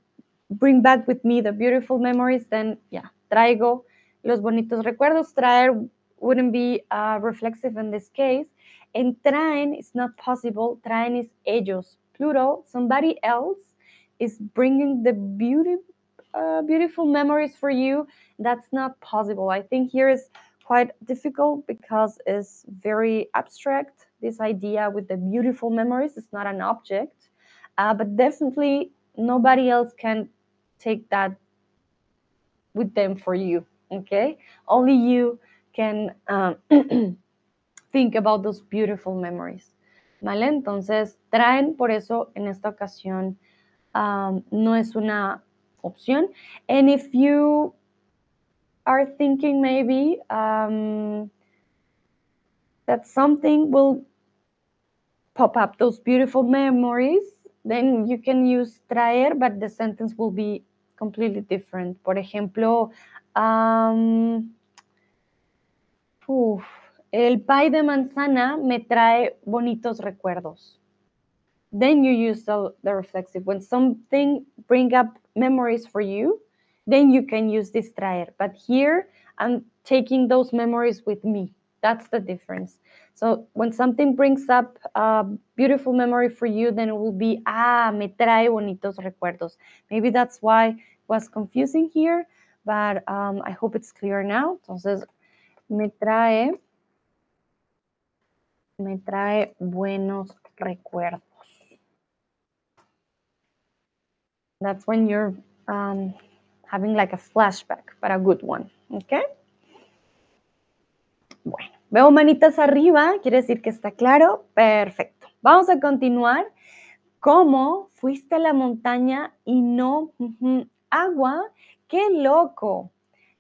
Speaker 1: bring back with me the beautiful memories, then yeah, traigo los bonitos recuerdos. Traer wouldn't be uh, reflexive in this case. And traen is not possible. Traen is ellos, plural. Somebody else is bringing the beauty, uh, beautiful memories for you. That's not possible. I think here is quite difficult because it's very abstract. This idea with the beautiful memories is not an object, uh, but definitely nobody else can take that with them for you. Okay, only you can um, think about those beautiful memories. ¿Vale? Entonces, traen, por eso en esta ocasión um, no es una opción. And if you are thinking maybe um, that something will pop up, those beautiful memories, then you can use traer, but the sentence will be completely different. Por ejemplo, um, el pie de manzana me trae bonitos recuerdos. Then you use the, reflexive. When something bring up memories for you, then you can use this traer. But here, I'm taking those memories with me. That's the difference. So when something brings up a beautiful memory for you, then it will be, ah, me trae bonitos recuerdos. Maybe that's why it was confusing here, but um, I hope it's clear now. Entonces, me trae, me trae buenos recuerdos. That's when you're um, having like a flashback, but a good one, okay? Bueno, veo manitas arriba, quiere decir que está claro. Perfecto. Vamos a continuar. ¿Cómo fuiste a la montaña y no agua? ¡Qué loco!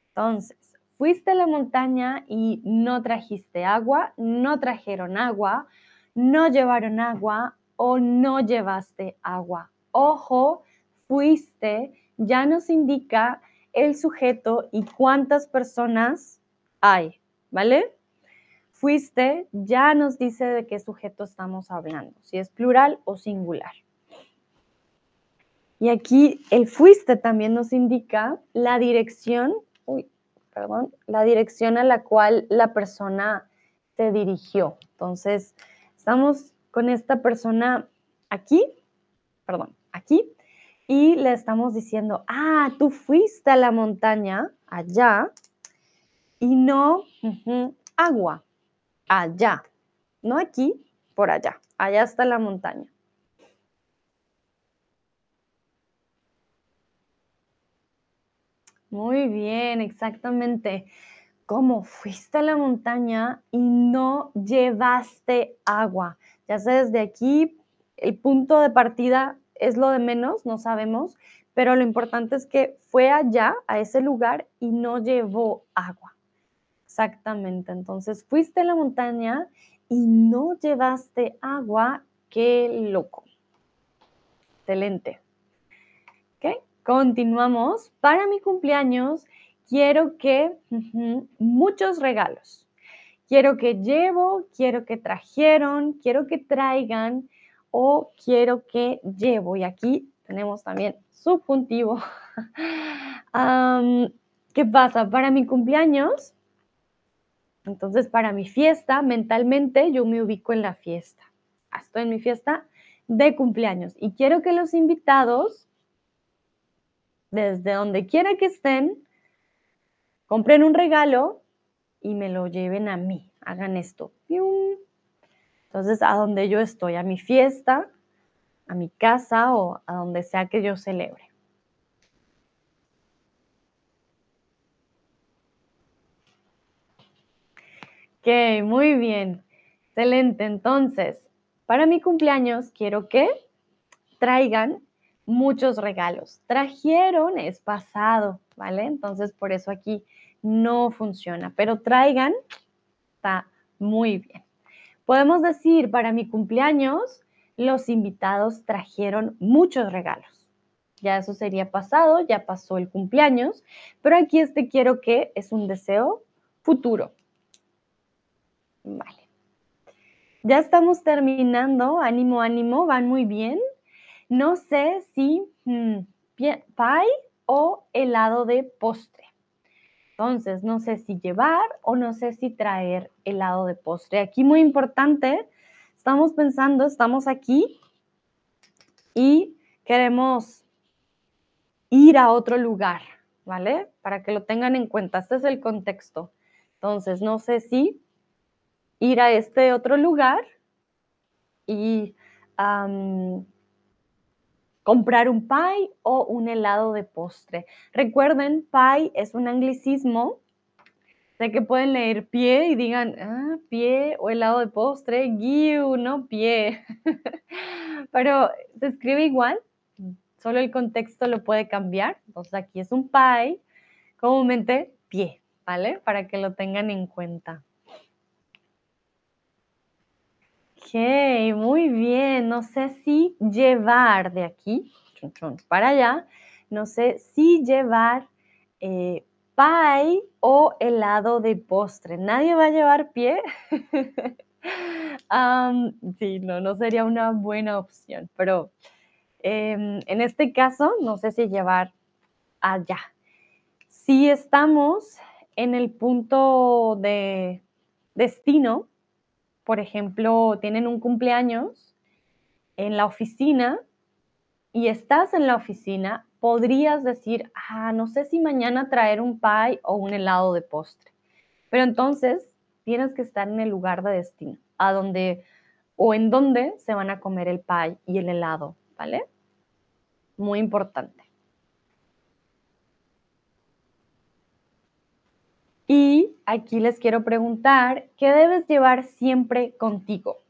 Speaker 1: Entonces, fuiste a la montaña y no trajiste agua, no trajeron agua, no llevaron agua o no llevaste agua. Ojo, fuiste ya nos indica el sujeto y cuántas personas hay, ¿vale? fuiste ya nos dice de qué sujeto estamos hablando, si es plural o singular. Y aquí el fuiste también nos indica la dirección, uy, perdón, la dirección a la cual la persona se dirigió. Entonces, estamos con esta persona aquí, perdón, aquí, y le estamos diciendo, ah, tú fuiste a la montaña, allá, y no agua, allá, no aquí, por allá, allá está la montaña. Muy bien, exactamente. ¿Cómo fuiste a la montaña y no llevaste agua? Ya sé, desde aquí el punto de partida es lo de menos, no sabemos, pero lo importante es que fue allá, a ese lugar, y no llevó agua. Exactamente, entonces fuiste a la montaña y no llevaste agua, qué loco. Excelente. Continuamos. Para mi cumpleaños quiero que muchos regalos. Quiero que llevo, quiero que trajeron, quiero que traigan o quiero que llevo. Y aquí tenemos también subjuntivo. ¿Qué pasa? Para mi cumpleaños, entonces para mi fiesta, mentalmente yo me ubico en la fiesta. Estoy en mi fiesta de cumpleaños y quiero que los invitados, desde donde quiera que estén, compren un regalo y me lo lleven a mí. Hagan esto. Entonces, a donde yo estoy, a mi fiesta, a mi casa o a donde sea que yo celebre. Ok, muy bien. Excelente. Entonces, para mi cumpleaños quiero que traigan muchos regalos. Trajeron es pasado, ¿vale? Entonces, por eso aquí no funciona, pero traigan está muy bien. Podemos decir, para mi cumpleaños, los invitados trajeron muchos regalos. Ya eso sería pasado, ya pasó el cumpleaños, pero aquí este quiero que es un deseo futuro. Vale. Ya estamos terminando, ánimo, ánimo, van muy bien. No sé si hmm, pie, pie o helado de postre. Entonces, no sé si llevar o no sé si traer helado de postre. Aquí muy importante, estamos pensando, estamos aquí y queremos ir a otro lugar, ¿vale? Para que lo tengan en cuenta. Este es el contexto. Entonces, no sé si ir a este otro lugar y comprar un pie o un helado de postre. Recuerden, pie es un anglicismo. Sé que pueden leer pie y digan, ah, pie o helado de postre, give, no pie. Pero se escribe igual, solo el contexto lo puede cambiar. Entonces aquí es un pie, comúnmente pie, ¿vale? Para que lo tengan en cuenta. Ok, muy bien. No sé si llevar de aquí para allá. No sé si llevar eh, pie o helado de postre. ¿Nadie va a llevar pie? sí, no, no sería una buena opción, pero em, en este caso, no sé si llevar allá. Si estamos en el punto de destino, por ejemplo, tienen un cumpleaños en la oficina y estás en la oficina, podrías decir, ah, no sé si mañana traer un pie o un helado de postre. Pero entonces tienes que estar en el lugar de destino, a donde o en donde se van a comer el pie y el helado, ¿vale? Muy importante. Y aquí les quiero preguntar, ¿qué debes llevar siempre contigo?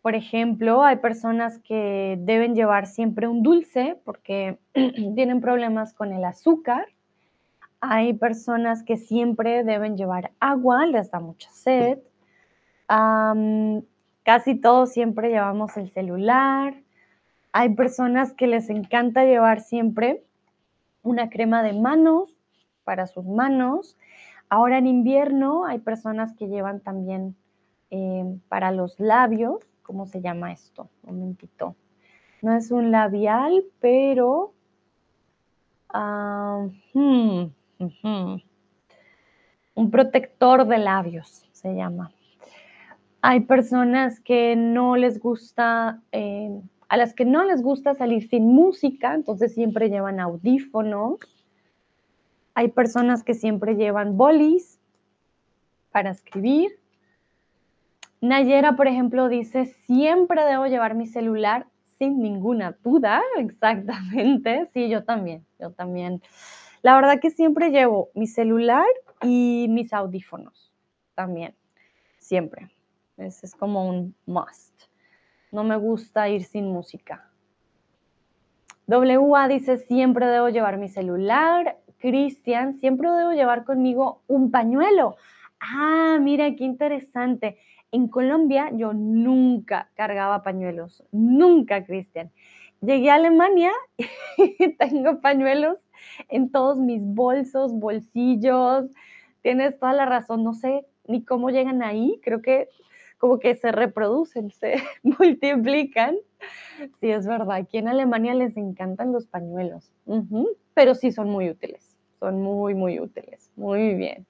Speaker 1: Por ejemplo, hay personas que deben llevar siempre un dulce porque tienen problemas con el azúcar. Hay personas que siempre deben llevar agua, les da mucha sed. casi todos siempre llevamos el celular. Hay personas que les encanta llevar siempre una crema de manos para sus manos. ahora en invierno hay personas que llevan también eh, para los labios, ¿cómo se llama esto? Un momentito. No es un labial, pero... Ah, hmm, un protector de labios se llama. Hay personas que no les gusta, eh, a las que no les gusta salir sin música, entonces siempre llevan audífonos. Hay personas que siempre llevan bolis para escribir. Nayera, por ejemplo, dice, siempre debo llevar mi celular sin ninguna duda. Exactamente. Sí, yo también, yo también. La verdad que siempre llevo mi celular y mis audífonos también, siempre. Ese es como un must. No me gusta ir sin música. WA dice, siempre debo llevar mi celular. Cristian, siempre debo llevar conmigo un pañuelo. Ah, mira, qué interesante. En Colombia yo nunca cargaba pañuelos, nunca, Cristian. Llegué a Alemania y tengo pañuelos en todos mis bolsos, bolsillos. Tienes toda la razón, no sé ni cómo llegan ahí, creo que como que se reproducen, se multiplican. Sí, es verdad, aquí en Alemania les encantan los pañuelos, pero sí son muy útiles, son muy, muy útiles. Muy bien.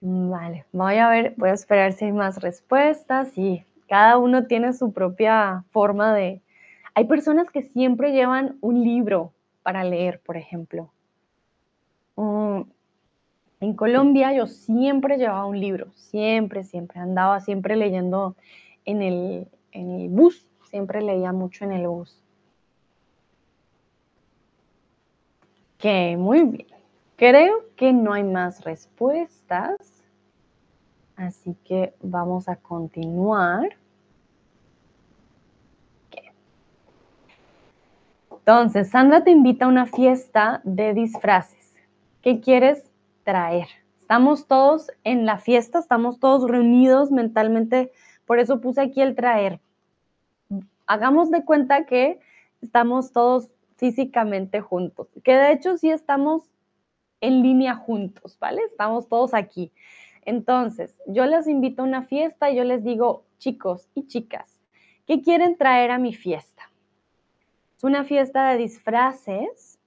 Speaker 1: Vale, voy a ver, voy a esperar si hay más respuestas y cada uno tiene su propia forma de... Hay personas que siempre llevan un libro para leer, por ejemplo. Mm, en Colombia yo siempre llevaba un libro, siempre, siempre. Andaba siempre leyendo en el, en el bus, siempre leía mucho en el bus. Ok, muy bien. Creo que no hay más respuestas, así que vamos a continuar. Entonces, Sandra te invita a una fiesta de disfraces. ¿Qué quieres traer? Estamos todos en la fiesta, estamos todos reunidos mentalmente, por eso puse aquí el traer. Hagamos de cuenta que estamos todos físicamente juntos, que de hecho sí estamos en línea juntos, ¿vale? Estamos todos aquí. Entonces, yo les invito a una fiesta y yo les digo, chicos y chicas, ¿qué quieren traer a mi fiesta? una fiesta de disfraces.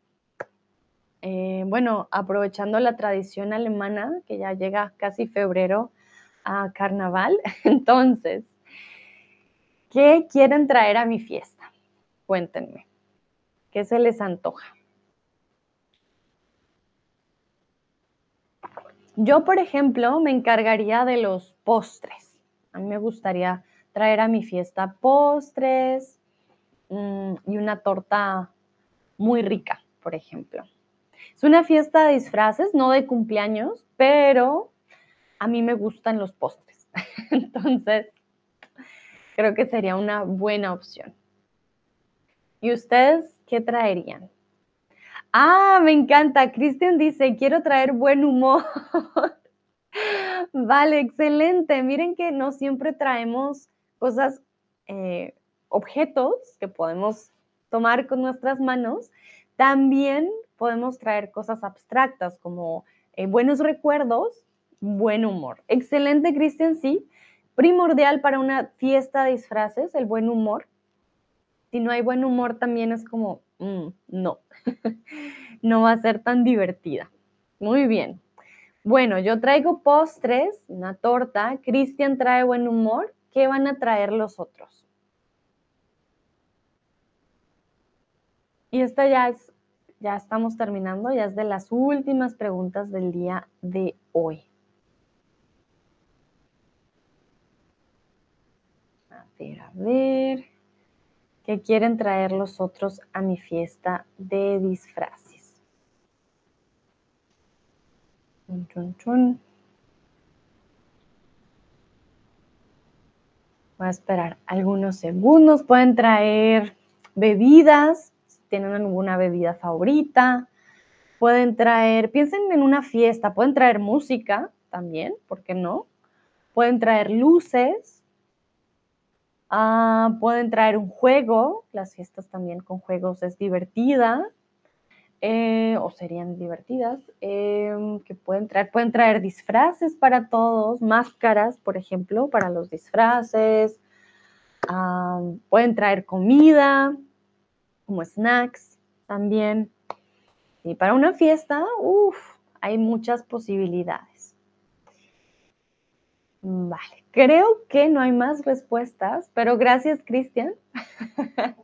Speaker 1: Eh, bueno, aprovechando la tradición alemana, que ya llega casi febrero a carnaval. Entonces, ¿qué quieren traer a mi fiesta? Cuéntenme. ¿Qué se les antoja? Yo, por ejemplo, me encargaría de los postres. A mí me gustaría traer a mi fiesta postres, Mm, y una torta muy rica, por ejemplo. Es una fiesta de disfraces, no de cumpleaños, pero a mí me gustan los postres. Entonces, creo que sería una buena opción. ¿Y ustedes qué traerían? Ah, me encanta. Cristian dice, quiero traer buen humor. vale, excelente. Miren que no siempre traemos cosas eh, objetos que podemos tomar con nuestras manos, también podemos traer cosas abstractas como eh, buenos recuerdos, buen humor. Excelente, Cristian, sí. Primordial para una fiesta de disfraces, el buen humor. Si no hay buen humor, también es como, mm, no, no va a ser tan divertida. Muy bien. Bueno, yo traigo postres, una torta. Cristian trae buen humor. ¿Qué van a traer los otros? Y esta ya es, ya estamos terminando, ya es de las últimas preguntas del día de hoy. A ver, a ver. ¿Qué quieren traer los otros a mi fiesta de disfraces? Voy a esperar algunos segundos. Pueden traer bebidas, tienen alguna bebida favorita, pueden traer, piensen en una fiesta, pueden traer música también, ¿por qué no? Pueden traer luces, ah, pueden traer un juego, las fiestas también con juegos es divertida. eh, o serían divertidas, em, que pueden traer, pueden traer disfraces para todos, máscaras, por ejemplo, para los disfraces, pueden traer comida, como snacks también. Y para una fiesta, uff, hay muchas posibilidades. Vale, creo que no hay más respuestas, pero gracias, Cristian,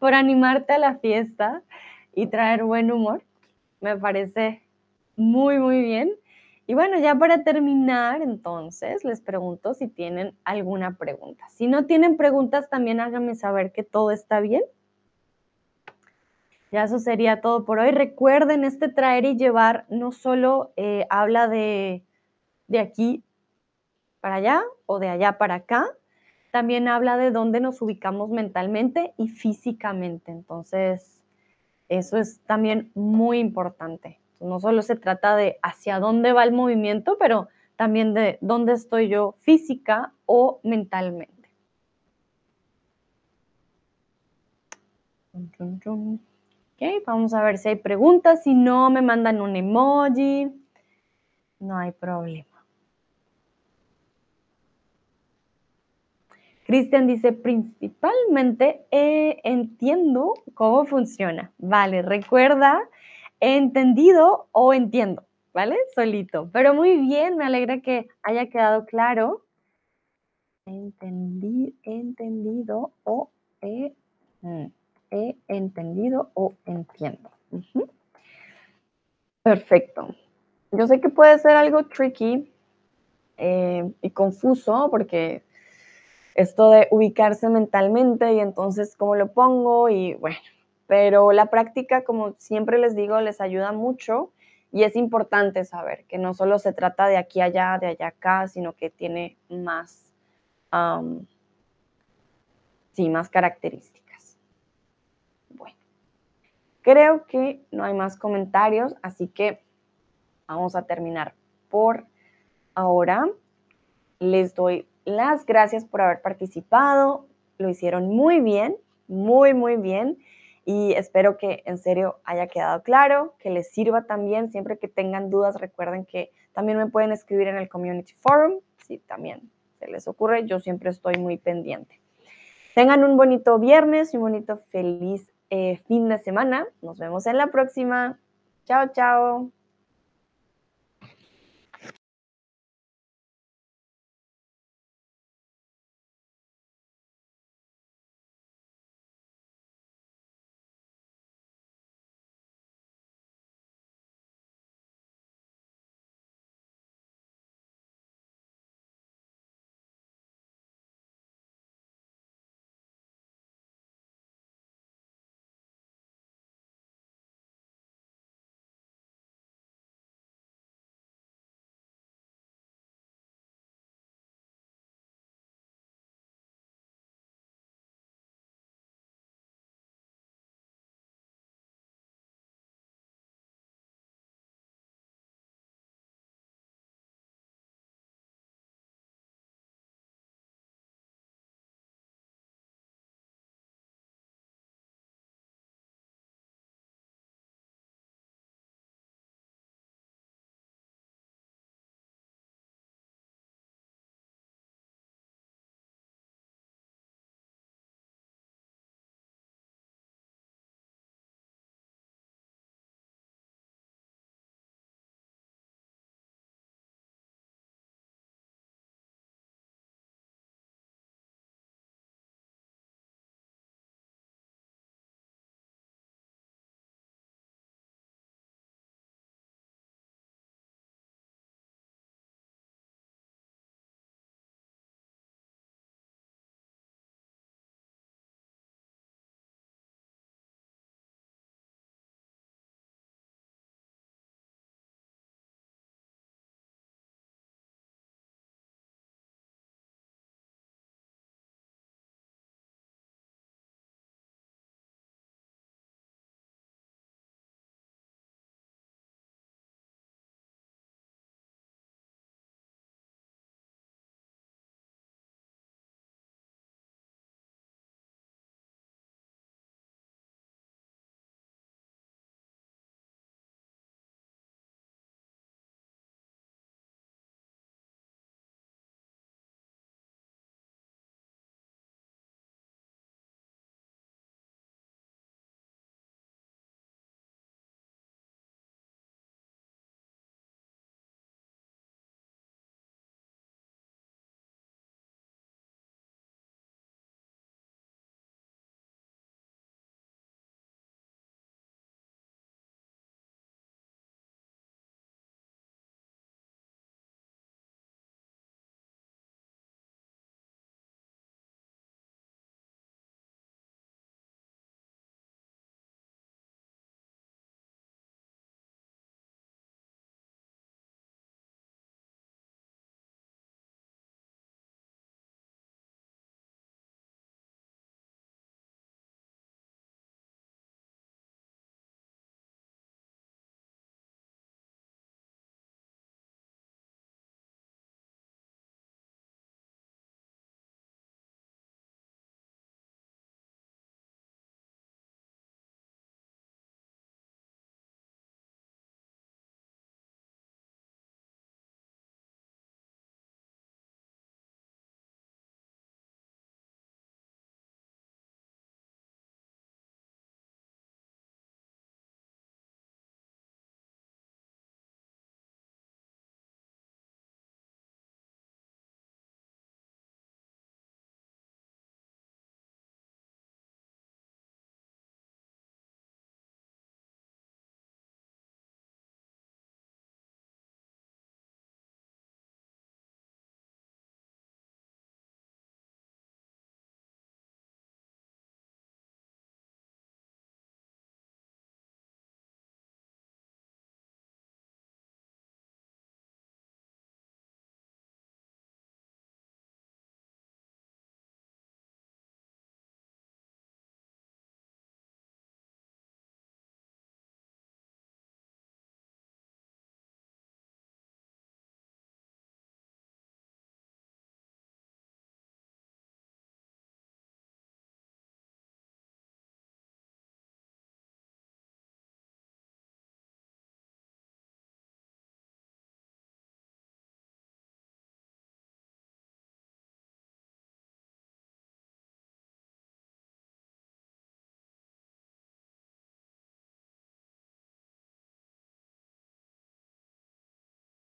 Speaker 1: por animarte a la fiesta y traer buen humor. Me parece muy, muy bien. Y bueno, ya para terminar, entonces, les pregunto si tienen alguna pregunta. Si no tienen preguntas, también háganme saber que todo está bien. Ya eso sería todo por hoy. Recuerden, este traer y llevar no solo eh, habla de, de aquí para allá o de allá para acá, también habla de dónde nos ubicamos mentalmente y físicamente. Entonces, eso es también muy importante. No solo se trata de hacia dónde va el movimiento, pero también de dónde estoy yo física o mentalmente. Ok, vamos a ver si hay preguntas. Si no, me mandan un emoji. No hay problema. Cristian dice, principalmente eh, entiendo cómo funciona. Vale, recuerda entendido o entiendo, ¿vale? Solito. Pero muy bien, me alegra que haya quedado claro. Entendí, entendido o he, mm, entendido o entiendo. Perfecto. Yo sé que puede ser algo tricky eh, y confuso porque esto de ubicarse mentalmente y entonces cómo lo pongo y bueno, pero la práctica, como siempre les digo, les ayuda mucho y es importante saber que no solo se trata de aquí allá, de allá acá, sino que tiene más, sí, más características. Bueno, creo que no hay más comentarios, así que vamos a terminar por ahora. Les doy las gracias por haber participado, lo hicieron muy bien, muy, muy bien y espero que en serio haya quedado claro, que les sirva también. Siempre que tengan dudas, recuerden que también me pueden escribir en el Community Forum, si también se les ocurre, yo siempre estoy muy pendiente. Tengan un bonito viernes y un bonito feliz eh, fin de semana. Nos vemos en la próxima. Chao, chao.